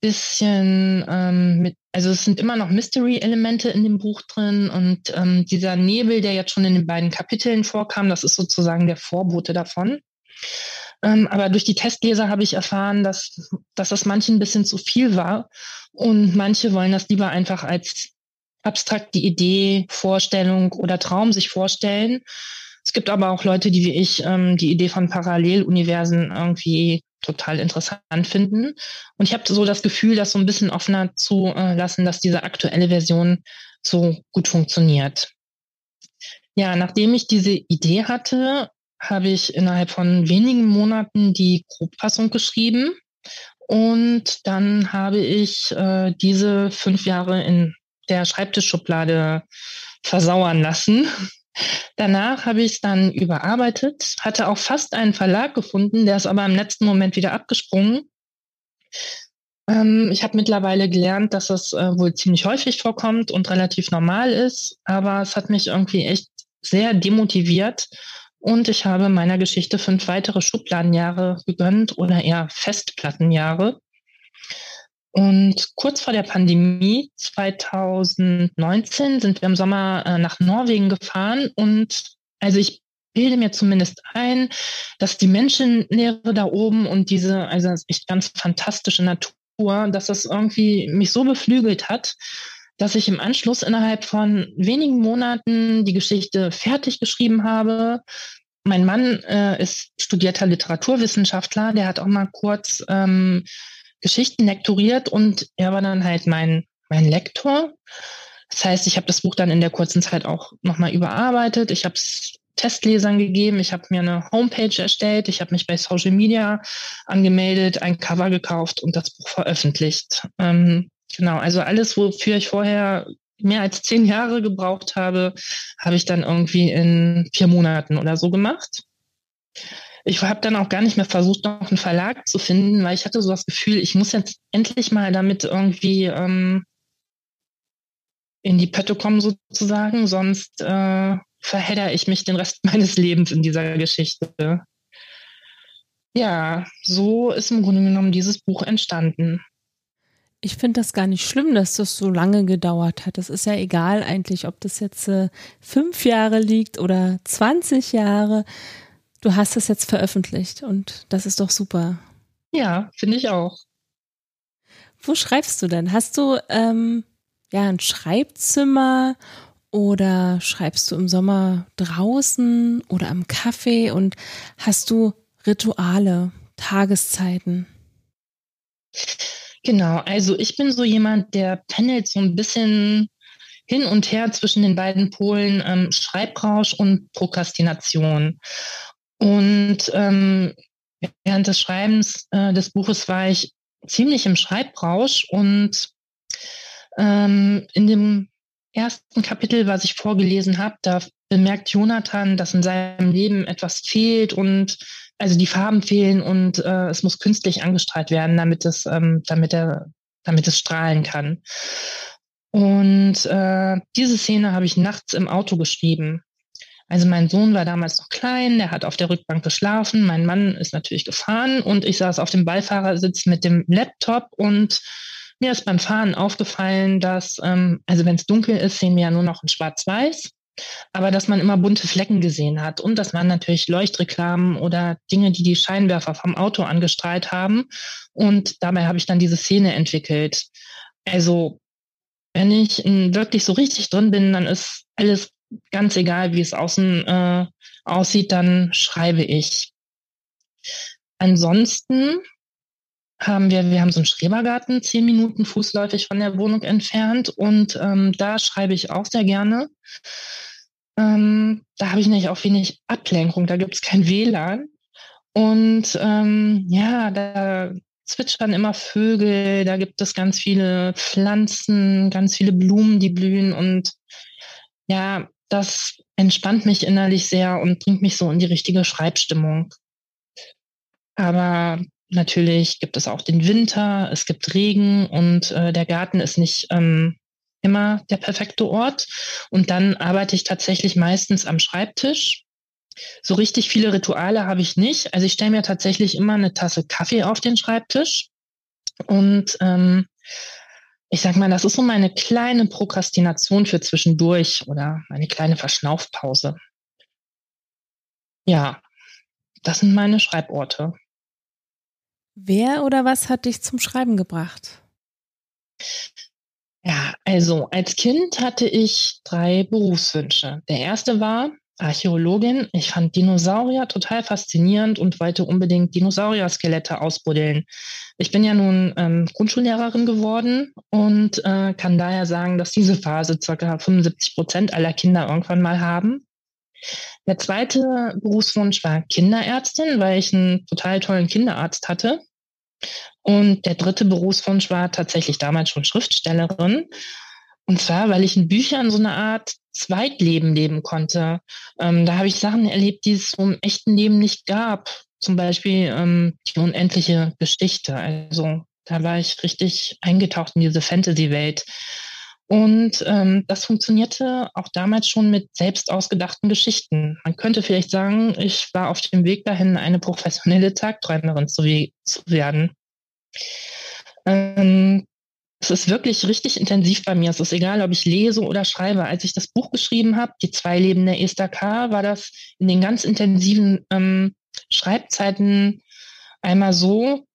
bisschen ähm, mit, also es sind immer noch Mystery-Elemente in dem Buch drin und ähm, dieser Nebel, der jetzt schon in den beiden Kapiteln vorkam, das ist sozusagen der Vorbote davon. Ähm, aber durch die Testleser habe ich erfahren, dass, dass das manchen ein bisschen zu viel war. Und manche wollen das lieber einfach als abstrakte Idee, Vorstellung oder Traum sich vorstellen. Es gibt aber auch Leute, die wie ich ähm, die Idee von Paralleluniversen irgendwie total interessant finden. Und ich habe so das Gefühl, das so ein bisschen offener zu äh, lassen, dass diese aktuelle Version so gut funktioniert. Ja, nachdem ich diese Idee hatte, habe ich innerhalb von wenigen Monaten die Grobfassung geschrieben. Und dann habe ich äh, diese fünf Jahre in der Schreibtischschublade versauern lassen. Danach habe ich es dann überarbeitet, hatte auch fast einen Verlag gefunden, der ist aber im letzten Moment wieder abgesprungen. Ähm, ich habe mittlerweile gelernt, dass es äh, wohl ziemlich häufig vorkommt und relativ normal ist, aber es hat mich irgendwie echt sehr demotiviert und ich habe meiner Geschichte fünf weitere Schubladenjahre gegönnt oder eher Festplattenjahre. Und kurz vor der Pandemie 2019 sind wir im Sommer äh, nach Norwegen gefahren und also ich bilde mir zumindest ein, dass die Menschenlehre da oben und diese, also echt ganz fantastische Natur, dass das irgendwie mich so beflügelt hat, dass ich im Anschluss innerhalb von wenigen Monaten die Geschichte fertig geschrieben habe. Mein Mann äh, ist studierter Literaturwissenschaftler, der hat auch mal kurz ähm, Geschichten lektoriert und er war dann halt mein, mein Lektor. Das heißt, ich habe das Buch dann in der kurzen Zeit auch nochmal überarbeitet. Ich habe es Testlesern gegeben. Ich habe mir eine Homepage erstellt. Ich habe mich bei Social Media angemeldet, ein Cover gekauft und das Buch veröffentlicht. Ähm, Genau, also alles, wofür ich vorher mehr als zehn Jahre gebraucht habe, habe ich dann irgendwie in vier Monaten oder so gemacht. Ich habe dann auch gar nicht mehr versucht, noch einen Verlag zu finden, weil ich hatte so das Gefühl, ich muss jetzt endlich mal damit irgendwie ähm, in die Pötte kommen sozusagen, sonst äh, verhedder ich mich den Rest meines Lebens in dieser Geschichte. Ja, so ist im Grunde genommen dieses Buch entstanden. Ich finde das gar nicht schlimm, dass das so lange gedauert hat. Es ist ja egal eigentlich, ob das jetzt äh, fünf Jahre liegt oder 20 Jahre. Du hast es jetzt veröffentlicht und das ist doch super. Ja, finde ich auch. Wo schreibst du denn? Hast du ähm, ja ein Schreibzimmer oder schreibst du im Sommer draußen oder am Kaffee und hast du Rituale, Tageszeiten? Genau, also ich bin so jemand, der pendelt so ein bisschen hin und her zwischen den beiden Polen ähm, Schreibrausch und Prokrastination. Und ähm, während des Schreibens äh, des Buches war ich ziemlich im Schreibrausch und ähm, in dem ersten Kapitel, was ich vorgelesen habe, da bemerkt Jonathan, dass in seinem Leben etwas fehlt und also die Farben fehlen und äh, es muss künstlich angestrahlt werden, damit es, ähm, damit er, damit es strahlen kann. Und äh, diese Szene habe ich nachts im Auto geschrieben. Also mein Sohn war damals noch klein, der hat auf der Rückbank geschlafen, mein Mann ist natürlich gefahren und ich saß auf dem Beifahrersitz mit dem Laptop und mir ist beim Fahren aufgefallen, dass, ähm, also wenn es dunkel ist, sehen wir ja nur noch in Schwarz-Weiß aber dass man immer bunte Flecken gesehen hat und dass man natürlich Leuchtreklamen oder Dinge, die die Scheinwerfer vom Auto angestrahlt haben. Und dabei habe ich dann diese Szene entwickelt. Also, wenn ich wirklich so richtig drin bin, dann ist alles ganz egal, wie es außen äh, aussieht, dann schreibe ich. Ansonsten haben wir, wir haben so einen Schrebergarten, zehn Minuten fußläufig von der Wohnung entfernt und ähm, da schreibe ich auch sehr gerne. Ähm, da habe ich nämlich auch wenig Ablenkung, da gibt es kein WLAN. Und ähm, ja, da zwitschern immer Vögel, da gibt es ganz viele Pflanzen, ganz viele Blumen, die blühen und ja, das entspannt mich innerlich sehr und bringt mich so in die richtige Schreibstimmung. Aber natürlich gibt es auch den Winter, es gibt Regen und äh, der Garten ist nicht ähm, immer der perfekte Ort. Und dann arbeite ich tatsächlich meistens am Schreibtisch. So richtig viele Rituale habe ich nicht. Also ich stelle mir tatsächlich immer eine Tasse Kaffee auf den Schreibtisch. Und ähm, ich sag mal, das ist so meine kleine Prokrastination für zwischendurch oder meine kleine Verschnaufpause. Ja, das sind meine Schreiborte. Wer oder was hat dich zum Schreiben gebracht? Ja, also als Kind hatte ich drei Berufswünsche. Der erste war Archäologin. Ich fand Dinosaurier total faszinierend und wollte unbedingt Dinosaurier-Skelette ausbuddeln. Ich bin ja nun ähm, Grundschullehrerin geworden und äh, kann daher sagen, dass diese Phase ca. 75 Prozent aller Kinder irgendwann mal haben. Der zweite Berufswunsch war Kinderärztin, weil ich einen total tollen Kinderarzt hatte. Und der dritte Berufswunsch war tatsächlich damals schon Schriftstellerin. Und zwar, weil ich in Büchern so eine Art Zweitleben leben konnte. Ähm, da habe ich Sachen erlebt, die es so im echten Leben nicht gab. Zum Beispiel ähm, die unendliche Geschichte. Also da war ich richtig eingetaucht in diese Fantasy-Welt. Und ähm, das funktionierte auch damals schon mit selbst ausgedachten Geschichten. Man könnte vielleicht sagen, ich war auf dem Weg dahin, eine professionelle Tagträumerin zu, zu werden. Ähm, es ist wirklich richtig intensiv bei mir. Es ist egal, ob ich lese oder schreibe. Als ich das Buch geschrieben habe, Die zwei Leben der Esther K., war das in den ganz intensiven ähm, Schreibzeiten einmal so,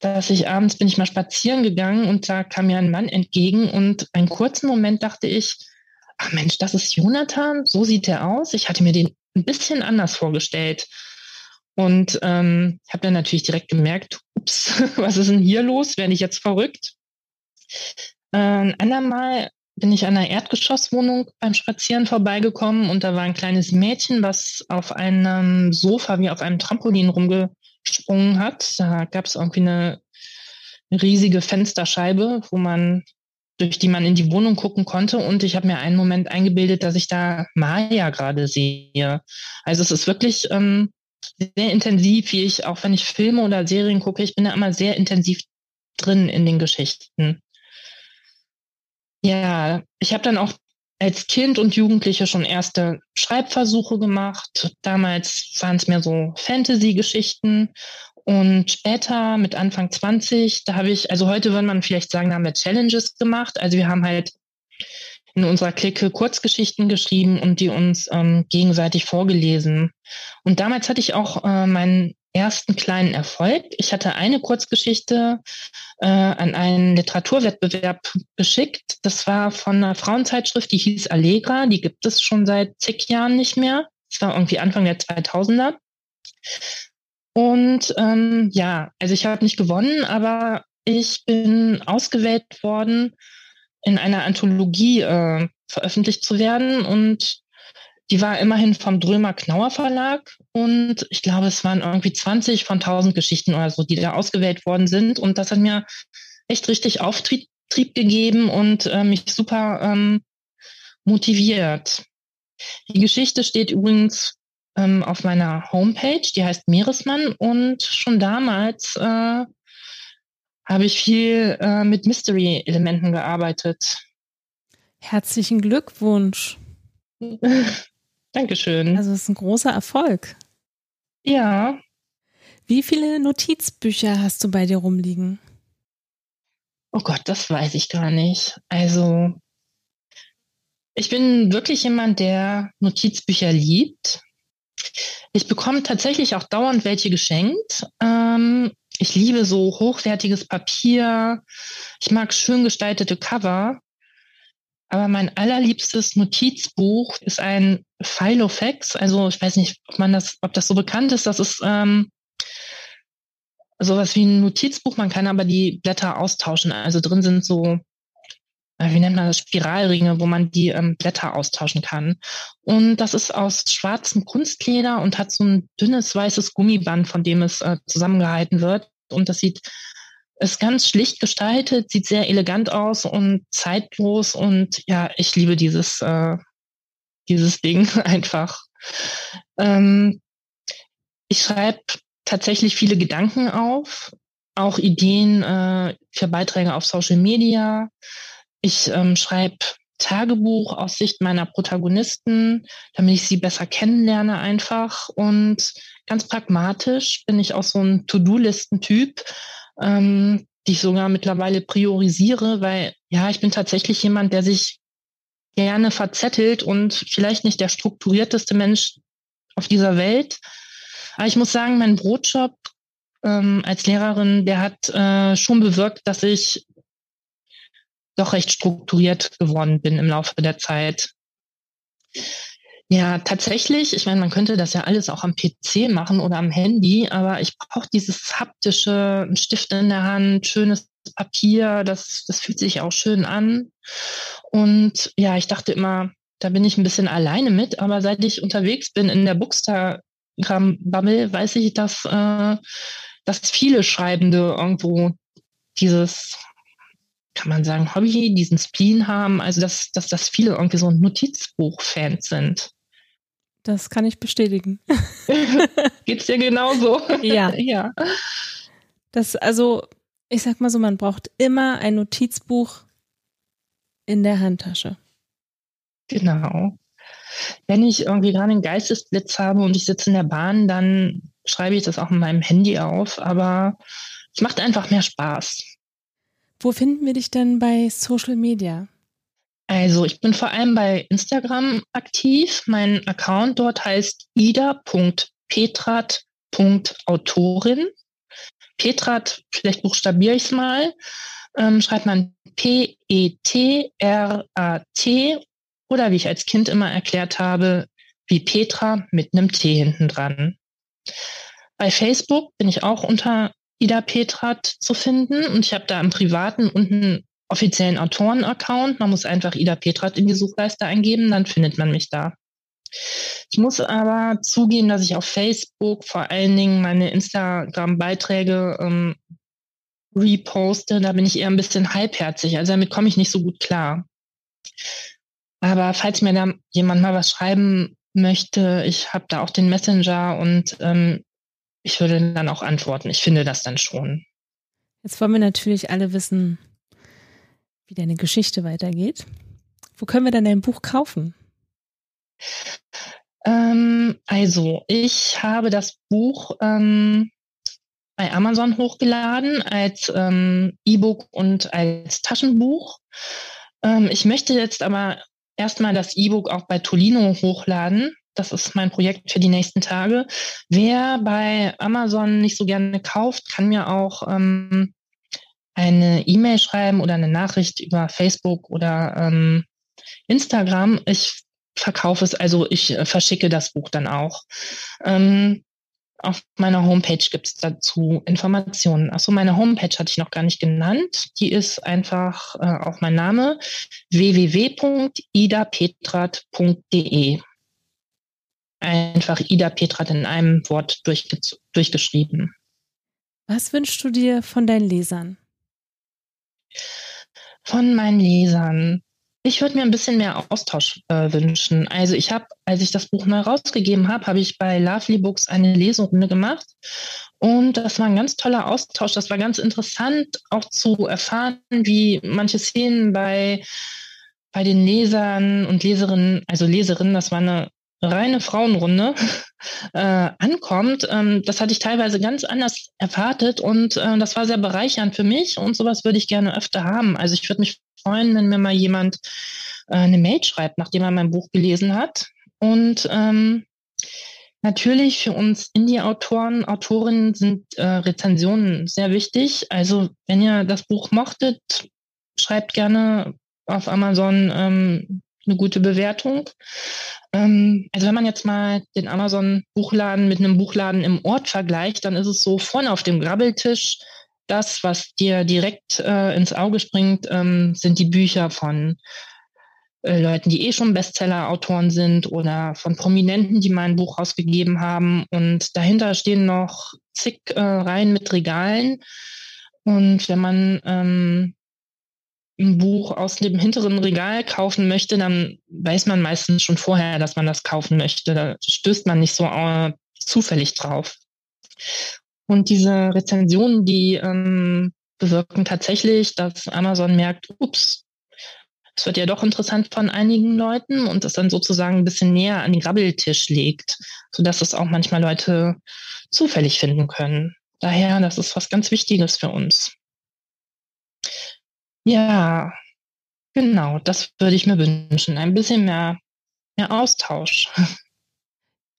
dass ich abends bin ich mal spazieren gegangen und da kam mir ein Mann entgegen und einen kurzen Moment dachte ich, ach Mensch, das ist Jonathan, so sieht er aus. Ich hatte mir den ein bisschen anders vorgestellt. Und ähm, habe dann natürlich direkt gemerkt, ups, was ist denn hier los? Werde ich jetzt verrückt? Äh, ein andermal bin ich an einer Erdgeschosswohnung beim Spazieren vorbeigekommen und da war ein kleines Mädchen, was auf einem Sofa wie auf einem Trampolin rumge gesprungen hat. Da gab es irgendwie eine riesige Fensterscheibe, wo man durch die man in die Wohnung gucken konnte. Und ich habe mir einen Moment eingebildet, dass ich da Maya gerade sehe. Also es ist wirklich ähm, sehr intensiv, wie ich, auch wenn ich Filme oder Serien gucke, ich bin da immer sehr intensiv drin in den Geschichten. Ja, ich habe dann auch als Kind und Jugendliche schon erste Schreibversuche gemacht. Damals waren es mehr so Fantasy-Geschichten und später mit Anfang 20, da habe ich, also heute würde man vielleicht sagen, da haben wir Challenges gemacht. Also wir haben halt in unserer Clique Kurzgeschichten geschrieben und die uns ähm, gegenseitig vorgelesen. Und damals hatte ich auch äh, meinen ersten kleinen Erfolg. Ich hatte eine Kurzgeschichte äh, an einen Literaturwettbewerb geschickt. Das war von einer Frauenzeitschrift, die hieß Allegra. Die gibt es schon seit zig Jahren nicht mehr. Das war irgendwie Anfang der 2000er. Und ähm, ja, also ich habe nicht gewonnen, aber ich bin ausgewählt worden, in einer Anthologie äh, veröffentlicht zu werden. Und die war immerhin vom Drömer Knauer Verlag. Und ich glaube, es waren irgendwie 20 von 1000 Geschichten oder so, die da ausgewählt worden sind. Und das hat mir echt richtig Auftrieb gegeben und äh, mich super ähm, motiviert. Die Geschichte steht übrigens ähm, auf meiner Homepage, die heißt Meeresmann und schon damals äh, habe ich viel äh, mit Mystery-Elementen gearbeitet. Herzlichen Glückwunsch. Dankeschön. Also es ist ein großer Erfolg. Ja. Wie viele Notizbücher hast du bei dir rumliegen? Oh Gott, das weiß ich gar nicht. Also ich bin wirklich jemand, der Notizbücher liebt. Ich bekomme tatsächlich auch dauernd welche geschenkt. Ähm, ich liebe so hochwertiges Papier. Ich mag schön gestaltete Cover. Aber mein allerliebstes Notizbuch ist ein Filofax. Also ich weiß nicht, ob man das, ob das so bekannt ist. Das ist ähm, sowas wie ein Notizbuch. Man kann aber die Blätter austauschen. Also drin sind so wie nennt man das, Spiralringe, wo man die ähm, Blätter austauschen kann. Und das ist aus schwarzem Kunstleder und hat so ein dünnes weißes Gummiband, von dem es äh, zusammengehalten wird. Und das sieht, ist ganz schlicht gestaltet, sieht sehr elegant aus und zeitlos. Und ja, ich liebe dieses, äh, dieses Ding einfach. Ähm, ich schreibe tatsächlich viele Gedanken auf, auch Ideen äh, für Beiträge auf Social Media. Ich ähm, schreibe Tagebuch aus Sicht meiner Protagonisten, damit ich sie besser kennenlerne einfach. Und ganz pragmatisch bin ich auch so ein To-Do-Listen-Typ, ähm, die ich sogar mittlerweile priorisiere, weil ja, ich bin tatsächlich jemand, der sich gerne verzettelt und vielleicht nicht der strukturierteste Mensch auf dieser Welt. Aber ich muss sagen, mein Brotjob ähm, als Lehrerin, der hat äh, schon bewirkt, dass ich doch recht strukturiert geworden bin im Laufe der Zeit. Ja, tatsächlich, ich meine, man könnte das ja alles auch am PC machen oder am Handy, aber ich brauche dieses haptische, ein Stift in der Hand, schönes Papier, das, das fühlt sich auch schön an. Und ja, ich dachte immer, da bin ich ein bisschen alleine mit, aber seit ich unterwegs bin in der Bookstagram-Bubble, weiß ich, dass, äh, dass viele Schreibende irgendwo dieses kann man sagen, Hobby, diesen Spleen haben, also dass, dass, dass viele irgendwie so Notizbuch-Fans sind. Das kann ich bestätigen. Geht's dir genauso? Ja. ja. Das, also, ich sag mal so, man braucht immer ein Notizbuch in der Handtasche. Genau. Wenn ich irgendwie gerade einen Geistesblitz habe und ich sitze in der Bahn, dann schreibe ich das auch in meinem Handy auf, aber es macht einfach mehr Spaß. Wo finden wir dich denn bei Social Media? Also ich bin vor allem bei Instagram aktiv. Mein Account dort heißt ida.petrat.autorin. Petrat, vielleicht buchstabiere ich es mal, ähm, schreibt man P-E-T-R-A-T oder wie ich als Kind immer erklärt habe, wie Petra mit einem T hinten dran. Bei Facebook bin ich auch unter Ida Petrat zu finden. Und ich habe da im privaten und einen offiziellen Autoren-Account. Man muss einfach Ida Petrat in die Suchleiste eingeben, dann findet man mich da. Ich muss aber zugeben, dass ich auf Facebook vor allen Dingen meine Instagram-Beiträge ähm, reposte, da bin ich eher ein bisschen halbherzig. Also damit komme ich nicht so gut klar. Aber falls mir da jemand mal was schreiben möchte, ich habe da auch den Messenger und ähm, ich würde dann auch antworten. Ich finde das dann schon. Jetzt wollen wir natürlich alle wissen, wie deine Geschichte weitergeht. Wo können wir denn dein Buch kaufen? Ähm, also, ich habe das Buch ähm, bei Amazon hochgeladen als ähm, E-Book und als Taschenbuch. Ähm, ich möchte jetzt aber erstmal das E-Book auch bei Tolino hochladen. Das ist mein Projekt für die nächsten Tage. Wer bei Amazon nicht so gerne kauft, kann mir auch ähm, eine E-Mail schreiben oder eine Nachricht über Facebook oder ähm, Instagram. Ich verkaufe es, also ich äh, verschicke das Buch dann auch. Ähm, auf meiner Homepage gibt es dazu Informationen. Achso, meine Homepage hatte ich noch gar nicht genannt. Die ist einfach äh, auch mein Name www.idapetrat.de. Einfach Ida Petrat in einem Wort durchge durchgeschrieben. Was wünschst du dir von deinen Lesern? Von meinen Lesern. Ich würde mir ein bisschen mehr Austausch äh, wünschen. Also ich habe, als ich das Buch neu rausgegeben habe, habe ich bei Lovely Books eine Leserunde gemacht. Und das war ein ganz toller Austausch. Das war ganz interessant, auch zu erfahren, wie manche Szenen bei, bei den Lesern und Leserinnen, also Leserinnen, das war eine reine Frauenrunde, äh, ankommt. Ähm, das hatte ich teilweise ganz anders erwartet und äh, das war sehr bereichernd für mich und sowas würde ich gerne öfter haben. Also ich würde mich freuen, wenn mir mal jemand äh, eine Mail schreibt, nachdem er mein Buch gelesen hat. Und ähm, natürlich für uns Indie-Autoren, Autorinnen sind äh, Rezensionen sehr wichtig. Also wenn ihr das Buch mochtet, schreibt gerne auf Amazon ähm, eine gute Bewertung. Ähm, also wenn man jetzt mal den Amazon-Buchladen mit einem Buchladen im Ort vergleicht, dann ist es so vorne auf dem Grabbeltisch das, was dir direkt äh, ins Auge springt, ähm, sind die Bücher von äh, Leuten, die eh schon Bestseller-Autoren sind oder von Prominenten, die mein Buch rausgegeben haben. Und dahinter stehen noch zig äh, Reihen mit Regalen. Und wenn man ähm, ein Buch aus dem hinteren Regal kaufen möchte, dann weiß man meistens schon vorher, dass man das kaufen möchte. Da stößt man nicht so äh, zufällig drauf. Und diese Rezensionen, die ähm, bewirken tatsächlich, dass Amazon merkt, ups, es wird ja doch interessant von einigen Leuten und es dann sozusagen ein bisschen näher an den Rabbeltisch legt, sodass es auch manchmal Leute zufällig finden können. Daher, das ist was ganz Wichtiges für uns. Ja, genau, das würde ich mir wünschen. Ein bisschen mehr, mehr Austausch.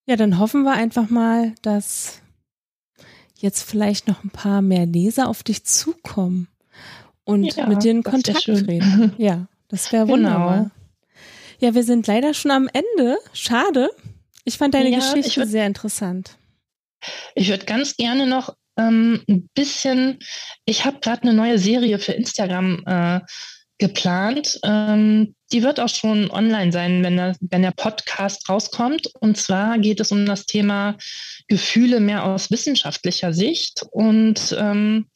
Ja, dann hoffen wir einfach mal, dass jetzt vielleicht noch ein paar mehr Leser auf dich zukommen und ja, mit dir in Kontakt treten. Ja, das wäre genau. wunderbar. Genau. Ja, wir sind leider schon am Ende. Schade. Ich fand deine ja, Geschichte würd, sehr interessant. Ich würde ganz gerne noch ähm, ein bisschen, ich habe gerade eine neue Serie für Instagram äh, geplant. Ähm, die wird auch schon online sein, wenn der, wenn der Podcast rauskommt. Und zwar geht es um das Thema Gefühle mehr aus wissenschaftlicher Sicht. Und ähm,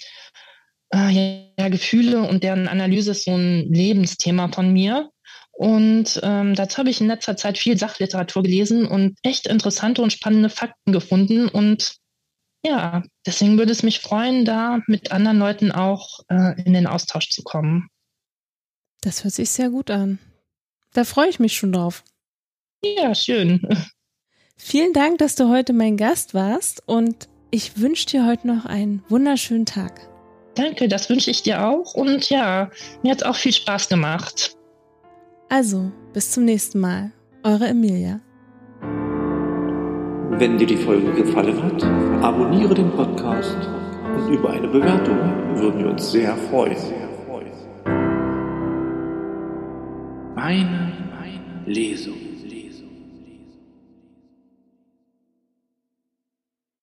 äh, ja, Gefühle und deren Analyse ist so ein Lebensthema von mir. Und ähm, dazu habe ich in letzter Zeit viel Sachliteratur gelesen und echt interessante und spannende Fakten gefunden. Und ja, deswegen würde es mich freuen, da mit anderen Leuten auch äh, in den Austausch zu kommen. Das hört sich sehr gut an. Da freue ich mich schon drauf. Ja, schön. Vielen Dank, dass du heute mein Gast warst und ich wünsche dir heute noch einen wunderschönen Tag. Danke, das wünsche ich dir auch und ja, mir hat es auch viel Spaß gemacht. Also, bis zum nächsten Mal. Eure Emilia. Wenn dir die Folge gefallen hat, abonniere den Podcast und über eine Bewertung würden wir uns sehr freuen. Meine Lesung.